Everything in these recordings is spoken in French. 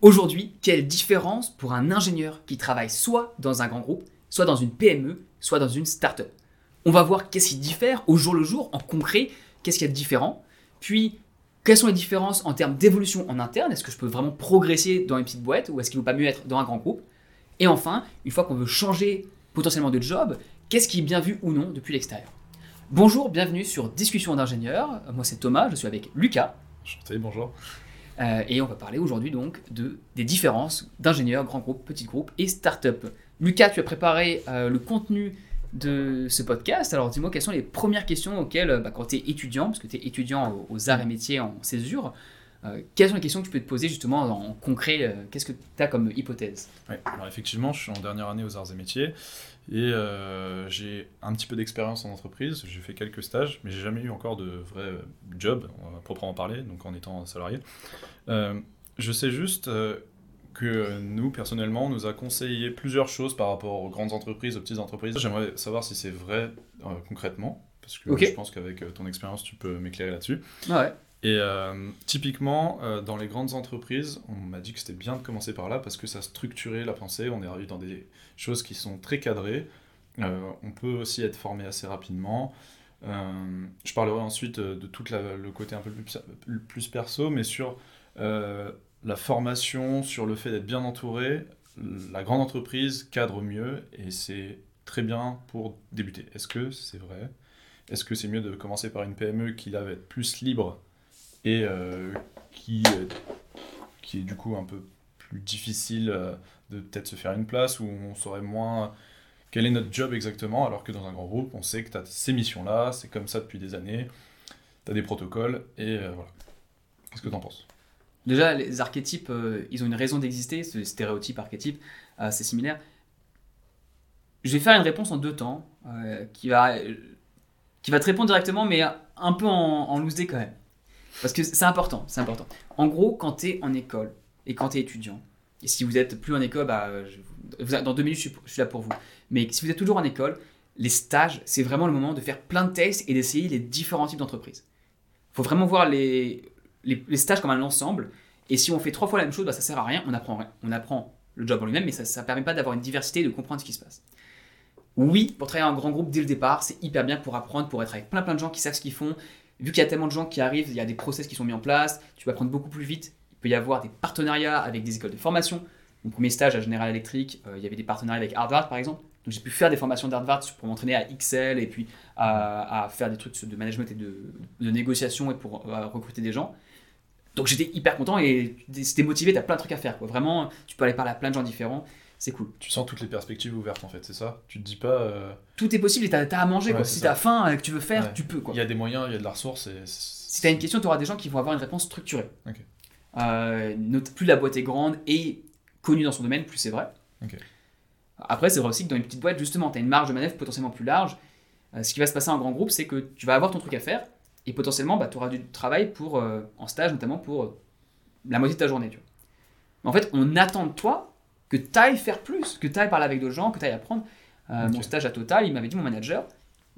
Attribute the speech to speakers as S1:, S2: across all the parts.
S1: Aujourd'hui, quelle différence pour un ingénieur qui travaille soit dans un grand groupe, soit dans une PME, soit dans une start-up? On va voir qu'est-ce qui diffère au jour le jour, en concret, qu'est-ce qu'il y a de différent. Puis, quelles sont les différences en termes d'évolution en interne? Est-ce que je peux vraiment progresser dans une petite boîte ou est-ce qu'il ne vaut pas mieux être dans un grand groupe? Et enfin, une fois qu'on veut changer potentiellement de job, qu'est-ce qui est bien vu ou non depuis l'extérieur? Bonjour, bienvenue sur Discussion d'ingénieurs. Moi c'est Thomas, je suis avec Lucas.
S2: Enchanté, bonjour.
S1: Euh, et on va parler aujourd'hui donc de, des différences d'ingénieurs, grands groupes, petits groupes et start-up. Lucas, tu as préparé euh, le contenu de ce podcast. Alors dis-moi quelles sont les premières questions auxquelles, bah, quand tu es étudiant, parce que tu es étudiant aux, arts et métiers en césure, euh, quelles sont les questions que tu peux te poser justement en concret Qu'est-ce que tu as comme hypothèse?
S2: Oui, alors effectivement, je suis en dernière année aux arts et métiers et j'ai un petit peu d'expérience en entreprise. J'ai fait quelques stages, mais j'ai jamais eu encore de vrai job, proprement parler, donc en étant salarié. je sais juste que nous, personnellement, on nous a conseillé plusieurs choses par rapport aux grandes entreprises, aux petites entreprises. J'aimerais savoir si c'est vrai euh, concrètement, parce que je pense qu'avec euh, ton expérience, tu peux m'éclairer là-dessus.
S1: Ouais.
S2: Et euh, typiquement, dans les grandes entreprises, on m'a dit que c'était bien de commencer par là parce que ça structurait la pensée, on est arrivé dans des choses qui sont très cadrées, on peut aussi être formé assez rapidement. je parlerai ensuite de tout le côté un peu plus, plus perso, mais sur la formation, sur le fait d'être bien entouré, la grande entreprise cadre mieux et c'est très bien pour débuter. Est-ce que c'est vrai? Est-ce que c'est mieux de commencer par une PME qui va être plus libre? Et euh, qui, qui est du coup un peu plus difficile euh, de peut-être se faire une place où on saurait moins quel est notre job exactement alors que dans un grand groupe on sait que tu as ces missions-là, c'est comme ça depuis des années, tu as des protocoles et euh, voilà. Qu'est-ce que tu en penses?
S1: Déjà, les archétypes, euh, ils ont une raison d'exister, ce stéréotype, archétype, euh, c'est similaire. Je vais faire une réponse en deux temps, euh, qui, va, qui va te répondre directement, mais un peu en, loose quand même. Parce que c'est important, c'est important. En gros, quand tu es en école et quand tu es étudiant, et si vous êtes plus en école, bah, dans deux minutes, je suis, là pour vous. Mais si vous êtes toujours en école, les stages, c'est vraiment le moment de faire plein de tests et d'essayer les différents types d'entreprises. Il faut vraiment voir les, les, stages comme un ensemble. Et si on fait trois fois la même chose, bah, ça sert à rien. On apprend, on apprend le job en lui-même, mais ça ne permet pas d'avoir une diversité et de comprendre ce qui se passe. Oui, pour travailler en grand groupe dès le départ, c'est hyper bien pour apprendre, pour être avec plein plein de gens qui savent ce qu'ils font. Vu qu'il y a tellement de gens qui arrivent, il y a des process qui sont mis en place, tu vas apprendre beaucoup plus vite. Il peut y avoir des partenariats avec des écoles de formation. Mon premier stage à General Electric, euh, il y avait des partenariats avec Harvard par exemple. Donc j'ai pu faire des formations d'Harvard pour m'entraîner à Excel et puis à, faire des trucs de management et de, négociation et pour euh, recruter des gens. Donc j'étais hyper content et c'était motivé, tu as plein de trucs à faire. Quoi. Vraiment, tu peux aller parler à plein de gens différents. C'est cool.
S2: Tu sens toutes les perspectives ouvertes en fait, c'est ça? Tu te dis pas. Euh,
S1: Tout est possible et tu as, à manger. quoi. Si tu as faim et que tu veux faire, tu peux. Quoi.
S2: Il y a des moyens, il y a de la ressource. Et
S1: si tu as une question, tu auras des gens qui vont avoir une réponse structurée. Euh, plus la boîte est grande et connue dans son domaine, plus c'est vrai. Après, c'est vrai aussi que dans une petite boîte, justement, tu as une marge de manœuvre potentiellement plus large. Euh, ce qui va se passer en grand groupe, c'est que tu vas avoir ton truc à faire et potentiellement, bah, tu auras du travail pour, en stage, notamment pour la moitié de ta journée. Tu vois. Mais en fait, on attend de toi que tu ailles faire plus, que tu ailles parler avec d'autres gens, que tu ailles apprendre. Euh, mon stage à Total, il m'avait dit, mon manager,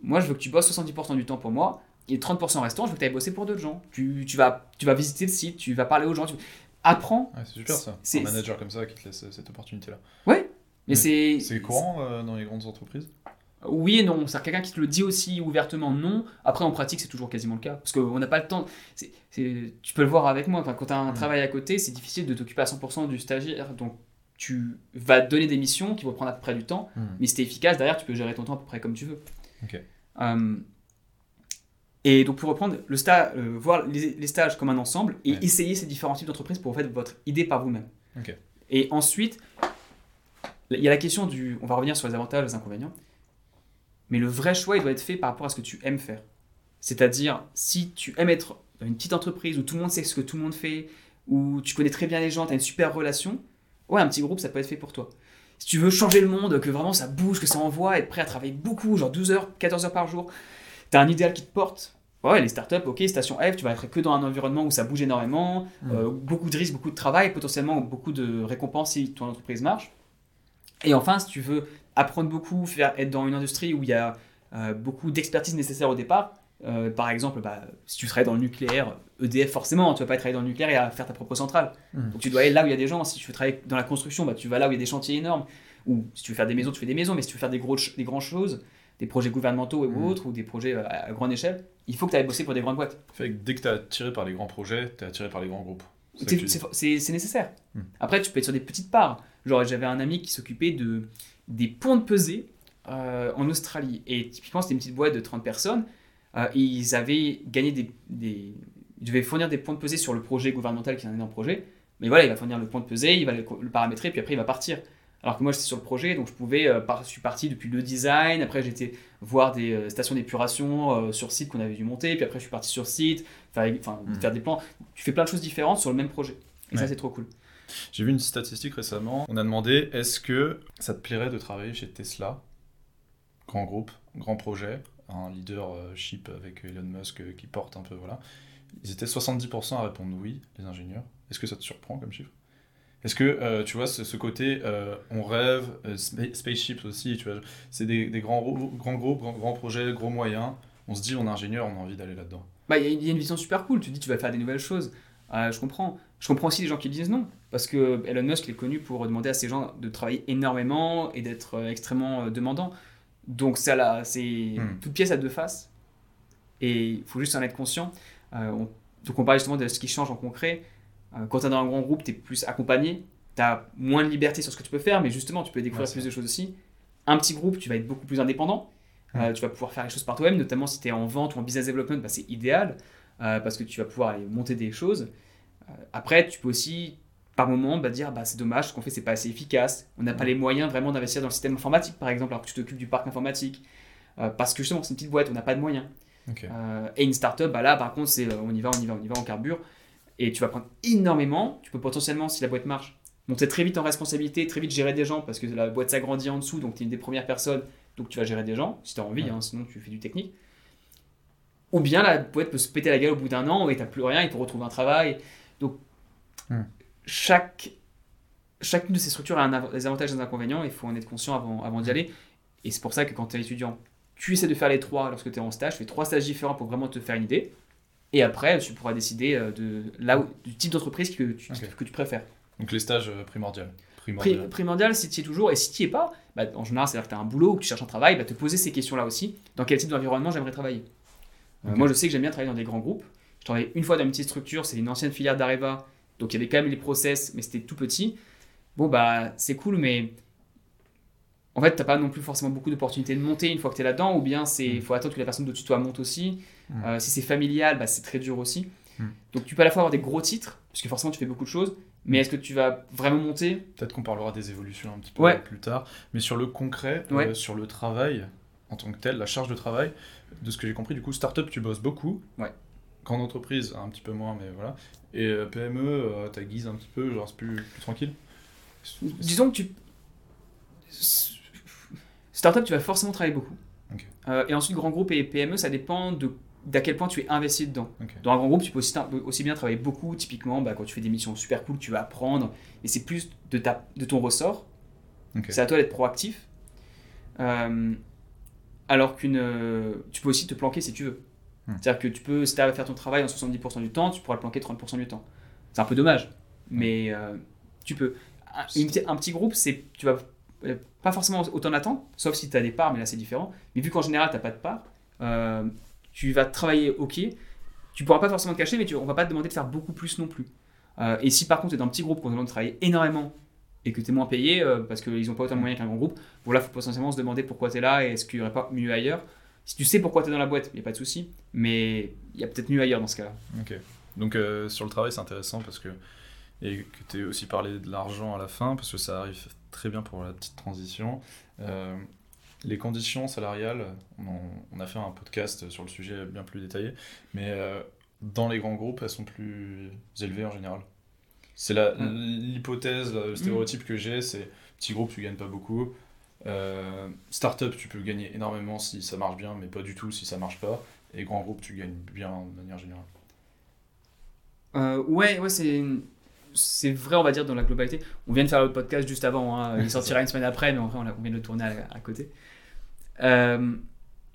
S1: moi, je veux que tu bosses 70% du temps pour moi, et 30% restant, je veux que tu ailles bosser pour d'autres gens. Tu, tu, vas, tu vas visiter le site, tu vas parler aux gens. Tu... Apprends.
S2: c'est super ça. C'est un manager comme ça qui te laisse cette opportunité-là.
S1: Ouais. Mais c'est.
S2: C'est courant dans les grandes entreprises?
S1: Oui et non. C'est quelqu'un qui te le dit aussi ouvertement non. Après, en pratique, c'est toujours quasiment le cas. Parce qu'on n'a pas le temps. tu peux le voir avec moi. quand tu as un travail à côté, c'est difficile de t'occuper à 100% du stagiaire. Donc, tu vas donner des missions qui vont prendre à peu près du temps. Mais si tu efficace, derrière, tu peux gérer ton temps à peu près comme tu veux. Euh, et donc, pour reprendre, le stage, euh, voir les, stages comme un ensemble et essayer ces différents types d'entreprises pour faire votre idée par vous-même. Et ensuite, il y a la question du. On va revenir sur les avantages et les inconvénients. Mais le vrai choix, il doit être fait par rapport à ce que tu aimes faire. C'est-à-dire, si tu aimes être dans une petite entreprise où tout le monde sait ce que tout le monde fait, où tu connais très bien les gens, tu as une super relation, ouais, un petit groupe, ça peut être fait pour toi. Si tu veux changer le monde, que vraiment ça bouge, que ça envoie, être prêt à travailler beaucoup, genre 12 heures, 14 heures par jour, tu as un idéal qui te porte. Ouais, les startups, ok, station F, tu vas être que dans un environnement où ça bouge énormément, mmh. euh, beaucoup de risques, beaucoup de travail, potentiellement beaucoup de récompenses si ton entreprise marche. Et enfin, si tu veux apprendre beaucoup, faire, être dans une industrie où il y a euh, beaucoup d'expertise nécessaire au départ, Euh, par exemple, bah, si tu travailles dans le nucléaire, EDF forcément, tu vas pas travailler dans le nucléaire et à faire ta propre centrale.
S2: Mm.
S1: Donc tu dois aller là où il y a des gens. Si tu veux travailler dans la construction, bah, tu vas là où il y a des chantiers énormes. Ou si tu veux faire des maisons, tu fais des maisons. Mais si tu veux faire des, gros, des grandes choses, des projets gouvernementaux ou
S2: Mm.
S1: autres, ou des projets euh, à, à grande échelle, il faut que tu ailles bosser pour des grandes boîtes.
S2: Fait que dès que tu es attiré par les grands projets, tu es attiré par les grands groupes. C'est
S1: nécessaire.
S2: Hmm.
S1: Après, tu peux être sur des petites parts. Genre, j'avais un ami qui s'occupait de, des ponts de pesée euh, en Australie. Et typiquement, c'était une petite boîte de 30 personnes. Euh, ils avaient gagné des, des- Ils devaient fournir des ponts de pesée sur le projet gouvernemental qui est un énorme projet. Mais voilà, il va fournir le pont de pesée, il va le, le paramétrer, puis après, il va partir. Alors que moi, j'étais sur le projet, donc je pouvais. euh, par- je suis parti depuis le design. Après, j'étais voir des euh, stations d'épuration euh, sur site qu'on avait dû monter. Puis après, je suis parti sur site, faire, enfin,
S2: Hmm.
S1: faire des plans. Tu fais plein de choses différentes sur le même projet. Et ça, c'est trop cool.
S2: J'ai vu une statistique récemment. On a demandé est-ce que ça te plairait de travailler chez Tesla? Grand groupe, grand projet, un leadership avec Elon Musk euh, qui porte un peu, voilà. Ils étaient 70% à répondre oui, les ingénieurs. Est-ce que ça te surprend comme chiffre? Est-ce que, euh, tu vois, ce, côté, euh, on rêve, euh, spa- spaceships aussi, tu vois, c'est des, grands, grands groupes, grands, grands projets, gros moyens. On se dit, on est ingénieur, on a envie d'aller là-dedans.
S1: Bah, il y, a- une vision super cool. Tu dis, tu vas faire des nouvelles choses. Euh, je comprends. Je comprends aussi les gens qui disent non. Parce que Elon Musk est connu pour demander à ces gens de travailler énormément et d'être extrêmement demandant. Donc, ça, là, c'est
S2: Hmm.
S1: toute pièce à deux faces. Et il faut juste en être conscient. Euh, on- donc, on parle justement de ce qui change en concret. Euh, quand tu es dans un grand groupe, tu es plus accompagné. Tu as moins de liberté sur ce que tu peux faire, mais justement, tu peux découvrir
S2: Ouais,
S1: plus de choses aussi. Un petit groupe, tu vas être beaucoup plus indépendant. Euh, tu vas pouvoir faire les choses par toi-même, notamment si tu es en vente ou en business development, bah, c'est idéal parce que tu vas pouvoir aller monter des choses. Après, tu peux aussi, par moment, bah, dire bah, c'est dommage, ce qu'on fait, c'est pas assez efficace. On n'a pas les moyens vraiment d'investir dans le système informatique, par exemple, alors que tu t'occupes du parc informatique. Euh, parce que justement, c'est une petite boîte, on n'a pas de moyens. Euh, et une startup, bah là, par contre, c'est euh, on y va, on y va, on y va, on carbure. Et tu vas prendre énormément. Tu peux potentiellement, si la boîte marche, monter très vite en responsabilité, très vite gérer des gens parce que la boîte s'agrandit en dessous, donc tu es une des premières personnes, donc tu vas gérer des gens, si tu as envie,
S2: Ouais.
S1: hein, sinon tu fais du technique. Ou bien la boîte peut se péter la gueule au bout d'un an et tu plus rien, il faut retrouver un travail. Donc,
S2: Hmm.
S1: Chaque, chacune de ces structures a un des avantages et des inconvénients, il faut en être conscient avant, avant d'y aller. Et c'est pour ça que quand tu es étudiant, tu essaies de faire les trois lorsque tu es en stage, tu fais trois stages différents pour vraiment te faire une idée. Et après, tu pourras décider euh, de, là où- du type d'entreprise que tu, que tu préfères.
S2: Donc les stages euh, primordiaux.
S1: Pri-
S2: primordial.
S1: primordial si tu y es toujours, et si tu n'y es pas, bah, en général, c'est-à-dire que tu as un boulot ou que tu cherches un travail, bah, te poser ces questions-là aussi. Dans quel type d'environnement j'aimerais travailler? Euh. Moi, je sais que j'aime bien travailler dans des grands groupes. Je travaillais une fois dans une petite structure, c'est une ancienne filière d'Areva, donc il y avait quand même les process, mais c'était tout petit. Bon, bah, c'est cool, mais en fait, tu pas non plus forcément beaucoup d'opportunités de monter une fois que tu es là-dedans, ou bien il
S2: Mm.
S1: faut attendre que la personne de toi monte aussi.
S2: Mm.
S1: Euh, si c'est familial, bah, c'est très dur aussi.
S2: Mm.
S1: Donc tu peux à la fois avoir des gros titres, parce que forcément tu fais beaucoup de choses, mais est-ce que tu vas vraiment monter?
S2: Peut-être qu'on parlera des évolutions un petit peu
S1: Ouais.
S2: plus tard. Mais sur le concret, euh, sur le travail en tant que tel, la charge de travail, de ce que j'ai compris, du coup, startup, tu bosses beaucoup.
S1: Ouais.
S2: Grande entreprise, un petit peu moins, mais voilà. Et PME, euh, ta guise un petit peu, genre c'est plus, plus tranquille.
S1: Disons que tu. Startup, tu vas forcément travailler beaucoup. Euh, et ensuite, grand groupe et PME, ça dépend de d'à quel point tu es investi dedans. Dans un grand groupe, tu peux aussi, aussi bien travailler beaucoup, typiquement bah, quand tu fais des missions super cool, tu vas apprendre, et c'est plus de, ta, de ton ressort. C'est à toi d'être proactif. Euh, alors qu'une. tu peux aussi te planquer si tu veux.
S2: Hmm.
S1: C'est-à-dire que tu peux, si tu à faire ton travail en 70% du temps, tu pourras le planquer 30% du temps. C'est un peu dommage, mais euh, tu peux. Un, une petite- un petit groupe, c'est tu vas euh, pas forcément autant d'attente, sauf si tu as des parts, mais là c'est différent. Mais vu qu'en général, tu n'as pas de parts, euh, tu vas travailler ok. Tu pourras pas forcément te cacher, mais tu, on va pas te demander de faire beaucoup plus non plus. Euh, et si par contre tu es dans un petit groupe qu'on te demande de travailler énormément et que tu es moins payé euh, parce qu'ils n'ont pas autant de moyens qu'un grand groupe, bon là, il faut potentiellement se demander pourquoi tu es là et est-ce qu'il n'y aurait pas mieux ailleurs. Si tu sais pourquoi tu es dans la boîte, il n'y a pas de souci, mais il y a peut-être mieux ailleurs dans ce cas-là.
S2: Ok. Donc euh, sur le travail, c'est intéressant parce que et que tu aies aussi parlé de l'argent à la fin parce que ça arrive très bien pour la petite transition. Euh, les conditions salariales, on, en- on a fait un podcast sur le sujet bien plus détaillé, mais euh, dans les grands groupes, elles sont plus élevées en général. C'est
S1: Ouais.
S2: l'hypothèse, le stéréotype que j'ai, c'est petit groupe, tu gagnes pas beaucoup. Euh, Startup, tu peux gagner énormément si ça marche bien, mais pas du tout si ça marche pas. Et grand groupe, tu gagnes bien de manière générale.
S1: Euh, ouais, ouais, c'est c'est vrai, on va dire, dans la globalité. On vient de faire le podcast juste avant, hein. il sortira une semaine après, mais en vrai, on, vient de le tourner à, à côté. Euh,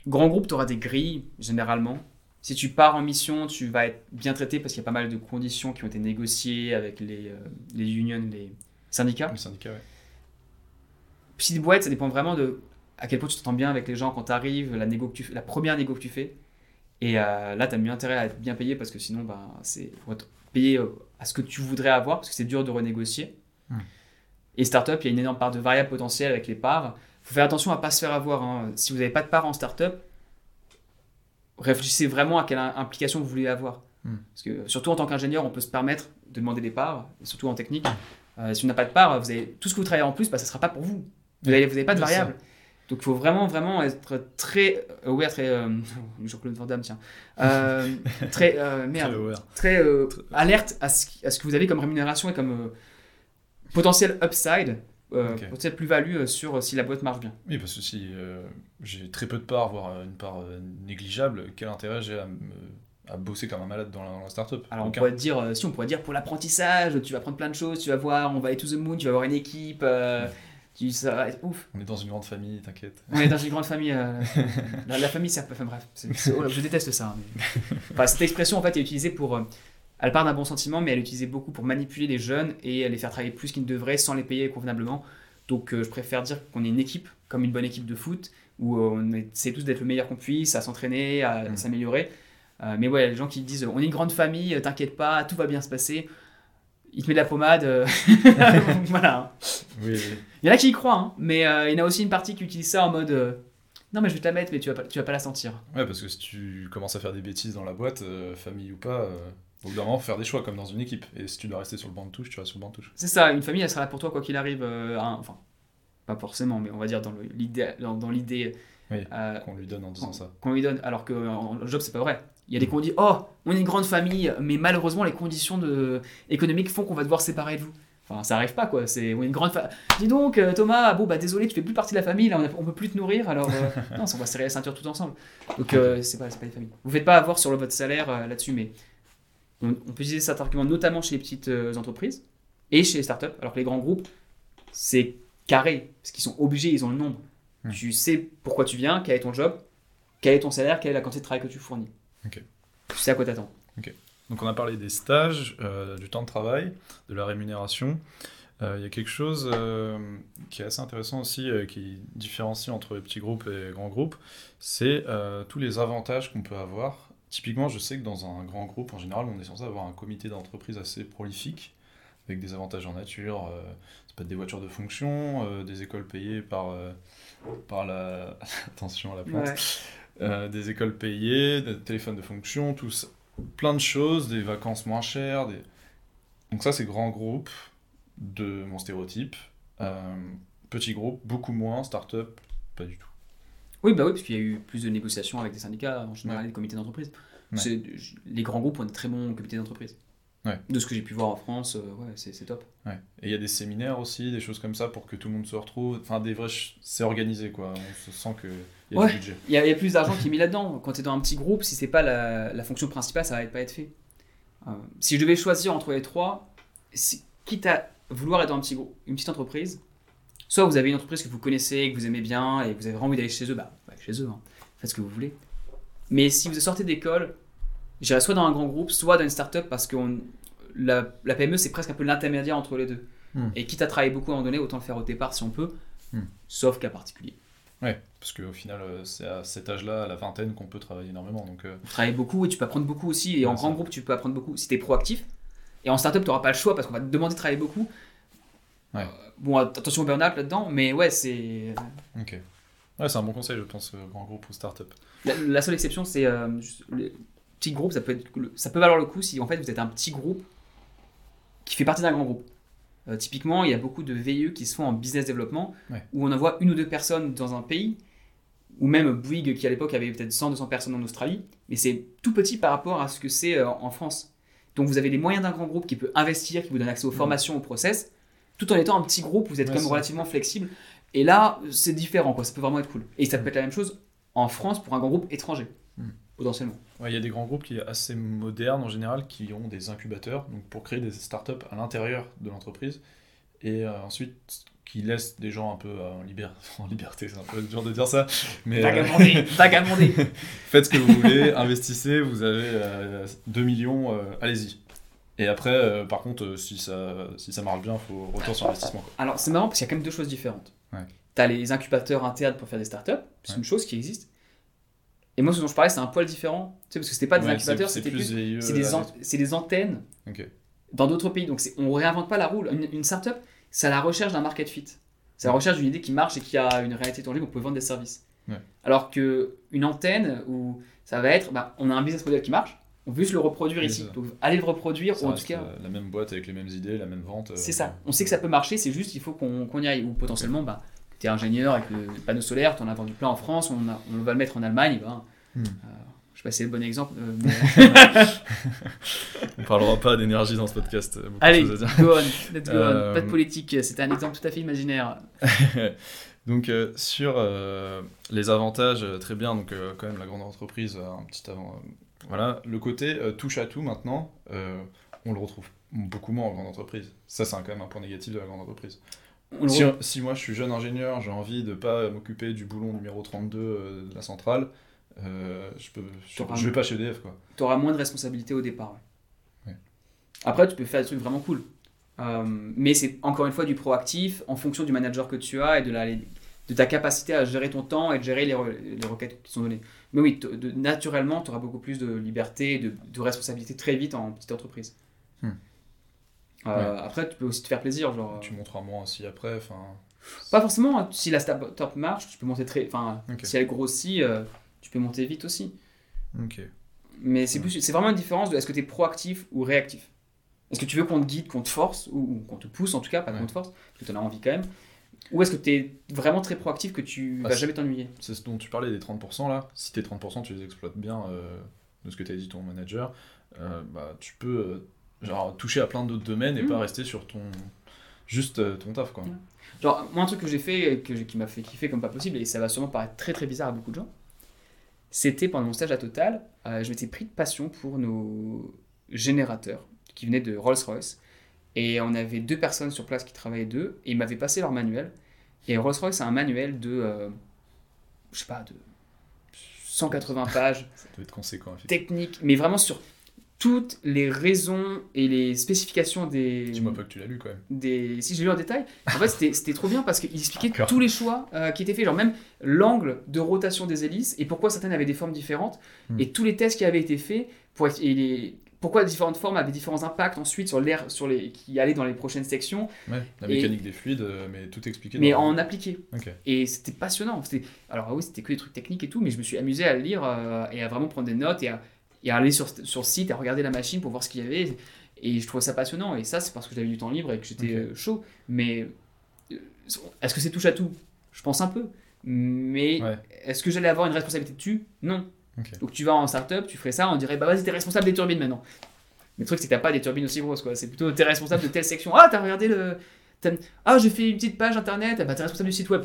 S1: grand groupe, tu auras des grilles, généralement. Si tu pars en mission, tu vas être bien traité parce qu'il y a pas mal de conditions qui ont été négociées avec les, euh, les unions, les syndicats.
S2: Les syndicats, ouais.
S1: Petite boîte, ça dépend vraiment de à quel point tu t'entends bien avec les gens quand tu arrives, la, négo que tu fais- la première négo que tu fais. Et euh, là, tu as mieux intérêt à être bien payé parce que sinon, ben, c'est faut être payé euh, à ce que tu voudrais avoir parce que c'est dur de renégocier.
S2: Hmm.
S1: Et startup, il y a une énorme part de variable potentielle avec les parts. faut faire attention à pas se faire avoir. hein. Si vous n'avez pas de part en startup, réfléchissez vraiment à quelle im- implication vous voulez avoir.
S2: Hmm.
S1: Parce que surtout en tant qu'ingénieur, on peut se permettre de demander des parts, et surtout en technique. Euh, si on n'a pas de part, vous avez, tout ce que vous travaillez en plus, bah, ça ne sera pas pour vous. Vous n'avez pas de variable. Donc il faut vraiment, vraiment être très aware, très... Euh, Jean-Claude Van Damme, tiens. Euh, très... euh, merde
S2: Très aware.
S1: très euh, alerte à ce, qui- à ce que vous avez comme rémunération et comme euh, potentiel upside, euh,
S2: Ok.
S1: potentiel plus-value euh, sur euh, si la boîte marche bien.
S2: Oui, parce que si euh, j'ai très peu de parts, voire une part euh, négligeable, quel intérêt j'ai à, bosser comme un malade dans la, dans la startup?
S1: Alors on pourrait dire, euh, si on pourrait dire pour l'apprentissage, tu vas prendre plein de choses, tu vas voir, on va aller to the moon, tu vas avoir une équipe, euh, tu, ça va être ouf.
S2: On est dans une grande famille, t'inquiète.
S1: On est dans une grande famille. euh, la, la famille, c'est enfin bref. c'est- c'est- oh là, je déteste ça. mais- Enfin, cette expression en fait est utilisée pour. euh, elle part d'un bon sentiment, mais elle est utilisée beaucoup pour manipuler les jeunes et les faire travailler plus qu'ils ne devraient sans les payer convenablement. Donc euh, je préfère dire qu'on est une équipe, comme une bonne équipe de foot, où on essaie tous d'être le meilleur qu'on puisse, à s'entraîner, à
S2: Mm.
S1: s'améliorer. Euh, mais ouais, les gens qui disent on est une grande famille, t'inquiète pas, tout va bien se passer. Il te met de la pommade. euh, voilà.
S2: Oui, oui.
S1: Il y en a qui y croient, hein, mais euh, il y en a aussi une partie qui utilise ça en mode euh, non, mais je vais te la mettre, mais tu vas pas, tu vas pas la sentir.
S2: Ouais, parce que si tu commences à faire des bêtises dans la boîte, euh, famille ou pas, au bout d'un moment, faire des choix comme dans une équipe. Et si tu dois rester sur le banc de touche, tu restes sur le banc de touche.
S1: C'est ça, une famille, elle sera là pour toi quoi qu'il arrive. enfin, pas forcément, mais on va dire dans l'idée, dans, dans l'idée
S2: Oui. Qu'on lui donne en disant ça.
S1: qu'on lui donne, alors que en en job, c'est pas vrai. Il y a des qu'on dit oh, on est une grande famille, mais malheureusement, les conditions de... économiques font qu'on va devoir se séparer de vous. Enfin, ça arrive pas quoi. C'est on est une grande famille. Dis donc, euh, Thomas, bon bah désolé, tu fais plus partie de la famille, là, on, a- on peut plus te nourrir, alors euh, non, on va serrer la ceinture tout ensemble. Donc euh, c'est pas, pas une famille. Vous faites pas avoir sur le, votre salaire euh, là-dessus, mais on, on peut utiliser cet argument notamment chez les petites entreprises et chez les startups, alors que les grands groupes, c'est carré, parce qu'ils sont obligés, ils ont le nombre.
S2: Hmm.
S1: Tu sais pourquoi tu viens, quel est ton job, quel est ton salaire, quelle est la quantité de travail que tu fournis. Tu sais à quoi t'attends.
S2: Donc on a parlé des stages, euh, du temps de travail, de la rémunération. Euh, Il y a quelque chose euh, qui est assez intéressant aussi, qui différencie entre les petits groupes et les grands groupes, c'est tous les avantages qu'on peut avoir. Typiquement, je sais que dans un grand groupe, en général, on est censé avoir un comité d'entreprise assez prolifique, avec des avantages en nature. ça peut être des voitures de fonction, des écoles payées par, par la... Attention à la plante. Euh, des écoles payées, des téléphones de fonction, tout ça. plein de choses, des vacances moins chères. Des... Donc ça, c'est grand groupe de mon stéréotype. Euh, petit groupe, beaucoup moins. Start-up, pas du tout.
S1: Oui, bah oui, parce qu'il y a eu plus de négociations avec des syndicats, en général, des comités d'entreprise.
S2: Ouais.
S1: Les grands groupes ont des très bons comités d'entreprise.
S2: Ouais.
S1: De ce que j'ai pu voir en France, euh, ouais, c'est top.
S2: Ouais. Et il y a des séminaires aussi, des choses comme ça pour que tout le monde se retrouve. Enfin, des vrais. C'est organisé, quoi. On se sent qu'il y a
S1: Ouais.
S2: du budget.
S1: Il y, a, il y a plus d'argent qui est mis là-dedans. Quand tu es dans un petit groupe, si c'est pas la, la fonction principale, ça va pas être fait. Euh, si je devais choisir entre les trois, quitte à vouloir être dans un petit groupe, une petite entreprise, soit vous avez une entreprise que vous connaissez, que vous aimez bien et que vous avez vraiment envie d'aller chez eux, bah, bah, chez eux, hein. faites ce que vous voulez. Mais si vous sortez d'école, j'irai soit dans un grand groupe, soit dans une start-up parce que on- la, la PME c'est presque un peu l'intermédiaire entre les deux.
S2: Hmm.
S1: Et quitte à travailler beaucoup à un moment donné, autant le faire au départ si on peut,
S2: Hmm.
S1: sauf cas particulier.
S2: Ouais, parce qu'au final, euh, c'est à cet âge-là, à la vingtaine, qu'on peut travailler énormément. Donc, euh,
S1: Tu travailles beaucoup et tu peux apprendre beaucoup aussi. Et en grand groupe, tu peux apprendre beaucoup si tu es proactif. Et en startup, tu n'auras pas le choix parce qu'on va te demander de travailler beaucoup.
S2: Ouais.
S1: Euh, bon, attention au burn-out là-dedans, mais ouais, c'est.
S2: ok. Ouais, c'est un bon conseil, je pense, euh, grand groupe ou start-up.
S1: La, la seule exception, c'est. Euh, petits groupes, ça peut, être, ça peut valoir le coup si en fait vous êtes un petit groupe qui fait partie d'un grand groupe. Euh, typiquement, il y a beaucoup de VIE qui se font en business développement
S2: Ouais.
S1: où on envoie une ou deux personnes dans un pays, ou même Bouygues qui à l'époque avait peut-être 100-200 personnes en Australie, mais c'est tout petit par rapport à ce que c'est euh, en France. Donc vous avez les moyens d'un grand groupe qui peut investir, qui vous donne accès aux formations, aux process, tout en étant un petit groupe, vous êtes
S2: Ouais,
S1: quand même relativement flexible. Et là, c'est différent, quoi. ça peut vraiment être cool. Et ça peut être la même chose en France pour un grand groupe étranger. Potentiellement.
S2: Ouais, il y a des grands groupes qui sont assez modernes en général, qui ont des incubateurs donc pour créer des startups à l'intérieur de l'entreprise. Et euh, ensuite, qui laisse des gens un peu euh, en, liber- en liberté, c'est un peu dur de dire ça, mais euh, faites ce que vous voulez, investissez, vous avez euh, 2 millions, euh, allez-y. Et après, euh, par contre, euh, si ça, si ça marche bien, il faut retour sur investissement. quoi.
S1: Alors, c'est marrant parce qu'il y a quand même deux choses différentes.
S2: Ouais.
S1: Tu as les incubateurs internes pour faire des startups, c'est
S2: Ouais.
S1: une chose qui existe. Et moi, ce dont je parlais, c'est un poil différent. Tu sais, parce que c'était pas des
S2: Ouais,
S1: incubateurs, c'était plus.
S2: VIE,
S1: C'est des,
S2: là,
S1: an- c'est des antennes dans d'autres pays. Donc, on réinvente pas la roue. Une, une startup, c'est à la recherche d'un market fit. C'est à la recherche d'une idée qui marche et qui a une réalité tangible, on peut vendre des services.
S2: Ouais.
S1: Alors qu'une antenne, où ça va être, bah, on a un business model qui marche, on veut se le reproduire
S2: Oui,
S1: ici. Donc, allez le reproduire,
S2: Ça
S1: ou en tout cas.
S2: euh, la même boîte avec les mêmes idées, la même vente. euh,
S1: C'est ça. On sait que ça peut marcher, c'est juste il faut qu'on qu'on y aille. Ou potentiellement, bah, tu es ingénieur avec le panneau solaire, tu en as vendu plein en France, on, a- on va le mettre en Allemagne. Ben,
S2: Hmm.
S1: euh, je sais pas si c'est le bon exemple. euh, mais-
S2: On parlera pas d'énergie dans ce podcast. euh, de
S1: Allez,
S2: dire.
S1: go on, let's go on.
S2: Euh,
S1: Pas de politique, c'était un exemple tout à fait imaginaire.
S2: donc euh, sur euh, les avantages, euh, très bien. Donc euh, quand même la grande entreprise, a un petit avant. euh, voilà, le côté euh, touche à tout maintenant, euh, on le retrouve beaucoup moins en grande entreprise. Ça c'est quand même un point négatif de la grande entreprise. Si, moi je suis jeune ingénieur, j'ai envie de pas m'occuper du boulon numéro 32 euh, de la centrale, euh, je peux, je, je vais pas chez EDF quoi.
S1: T'auras moins de responsabilités au départ. ouais.
S2: Ouais.
S1: Après, tu peux faire des trucs vraiment cool. Euh, mais c'est encore une fois du proactif en fonction du manager que tu as et de, la, de ta capacité à gérer ton temps et de gérer les, re- les requêtes qui sont données. Mais oui, de- naturellement, tu auras beaucoup plus de liberté et de, de responsabilité très vite en petite entreprise.
S2: Hmm.
S1: Euh, Après, tu peux aussi te faire plaisir. Genre,
S2: Tu monteras moins aussi après. Enfin,
S1: Pas forcément, hein. si la startup marche, tu peux monter très. Enfin, si elle grossit, euh, tu peux monter vite aussi.
S2: ok.
S1: Mais c'est
S2: Ouais.
S1: plus, c'est vraiment une différence de est-ce que tu es proactif ou réactif. Est-ce que tu veux qu'on te guide, qu'on te force, ou, ou qu'on te pousse en tout cas, pas qu'on te force, parce que tu en as envie quand même. Ou est-ce que tu es vraiment très proactif que tu
S2: Ah,
S1: vas jamais t'ennuyer?
S2: C'est ce dont tu parlais des 30% là. Si tes 30%, tu les exploites bien euh, de ce que t'as dit ton manager, euh, bah, tu peux euh, genre, toucher à plein d'autres domaines et
S1: Mm.
S2: pas rester sur ton juste euh, ton taf quoi.
S1: Ouais. Genre, moi, un truc que j'ai fait, que qui m'a fait kiffer comme pas possible, et ça va sûrement paraître très très bizarre à beaucoup de gens, c'était pendant mon stage à Total, euh, je m'étais pris de passion pour nos générateurs qui venaient de Rolls-Royce. Et on avait deux personnes sur place qui travaillaient d'eux, et ils m'avaient passé leur manuel. Et Rolls-Royce a un manuel de, euh, je sais pas, de 180 pages,
S2: Ça doit être conséquent.
S1: technique, mais vraiment sur toutes les raisons et les spécifications des,
S2: Dis-moi pas que tu l'as lu quand même.
S1: des... Si j'ai lu en détail, en fait c'était trop bien parce qu'il expliquait tous les choix euh, qui étaient faits, genre même l'angle de rotation des hélices et pourquoi certaines avaient des formes différentes
S2: Hmm.
S1: et tous les tests qui avaient été faits pour et les... pourquoi les différentes formes avaient différents impacts ensuite sur l'air sur les qui allait dans les prochaines sections,
S2: Ouais, la
S1: Et-
S2: mécanique des fluides, euh, mais tout expliqué.
S1: mais en appliqué. Et c'était passionnant. Alors oui, c'était que des trucs techniques et tout, mais je me suis amusé à le lire euh, et à vraiment prendre des notes et à, et à aller sur sur le site et à regarder la machine pour voir ce qu'il y avait. Et je trouvais ça passionnant. Et ça, c'est parce que j'avais du temps libre et que j'étais euh, chaud. Mais euh, est-ce que c'est touche à tout? Je pense un peu. Mais
S2: Ouais.
S1: est-ce que j'allais avoir une responsabilité dessus? Non.
S2: Ok.
S1: Donc tu vas en startup, tu ferais ça, on dirait bah vas-y, t'es responsable des turbines maintenant. Mais le truc, c'est que t'as pas des turbines aussi grosses, quoi. C'est plutôt t'es responsable de telle section. Ah, t'as regardé le. Ah, j'ai fait une petite page internet, ah, bah t'es responsable du site web.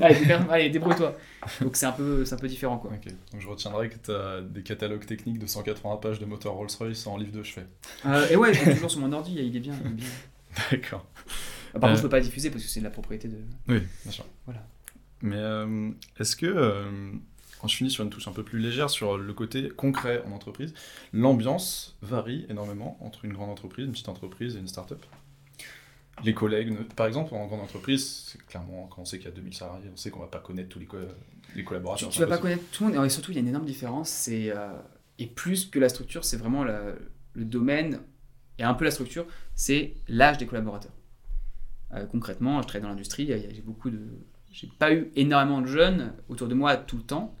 S1: Allez, débrouille- allez, débrouille-toi. Donc c'est un peu, un peu différent, quoi.
S2: Donc je retiendrai que tu as des catalogues techniques de 180 pages de moteur Rolls-Royce en livre de chevet.
S1: Euh, et ouais, je l'ai toujours sur mon ordi, il est bien.
S2: D'accord.
S1: Ah, Par
S2: Euh.
S1: contre, je peux pas diffuser parce que c'est de la propriété de.
S2: Oui, bien sûr.
S1: Voilà.
S2: Mais euh, est-ce que, euh, quand je finis sur une touche un peu plus légère, sur le côté concret en entreprise, l'ambiance varie énormément entre une grande entreprise, une petite entreprise et une start-up? Les collègues, ne- par exemple, en grande entreprise, c'est clairement, quand on sait qu'il y a 2000 salariés, on sait qu'on va pas connaître tous les, les collaborateurs.
S1: tu
S2: c'est
S1: vas pas connaître tout le monde, et surtout, il y a une énorme différence. Euh, et plus que la structure, c'est vraiment le domaine et un peu la structure, c'est l'âge des collaborateurs. Euh, concrètement, je travaille dans l'industrie, j'ai beaucoup de, j'ai pas eu énormément de jeunes autour de moi tout le temps,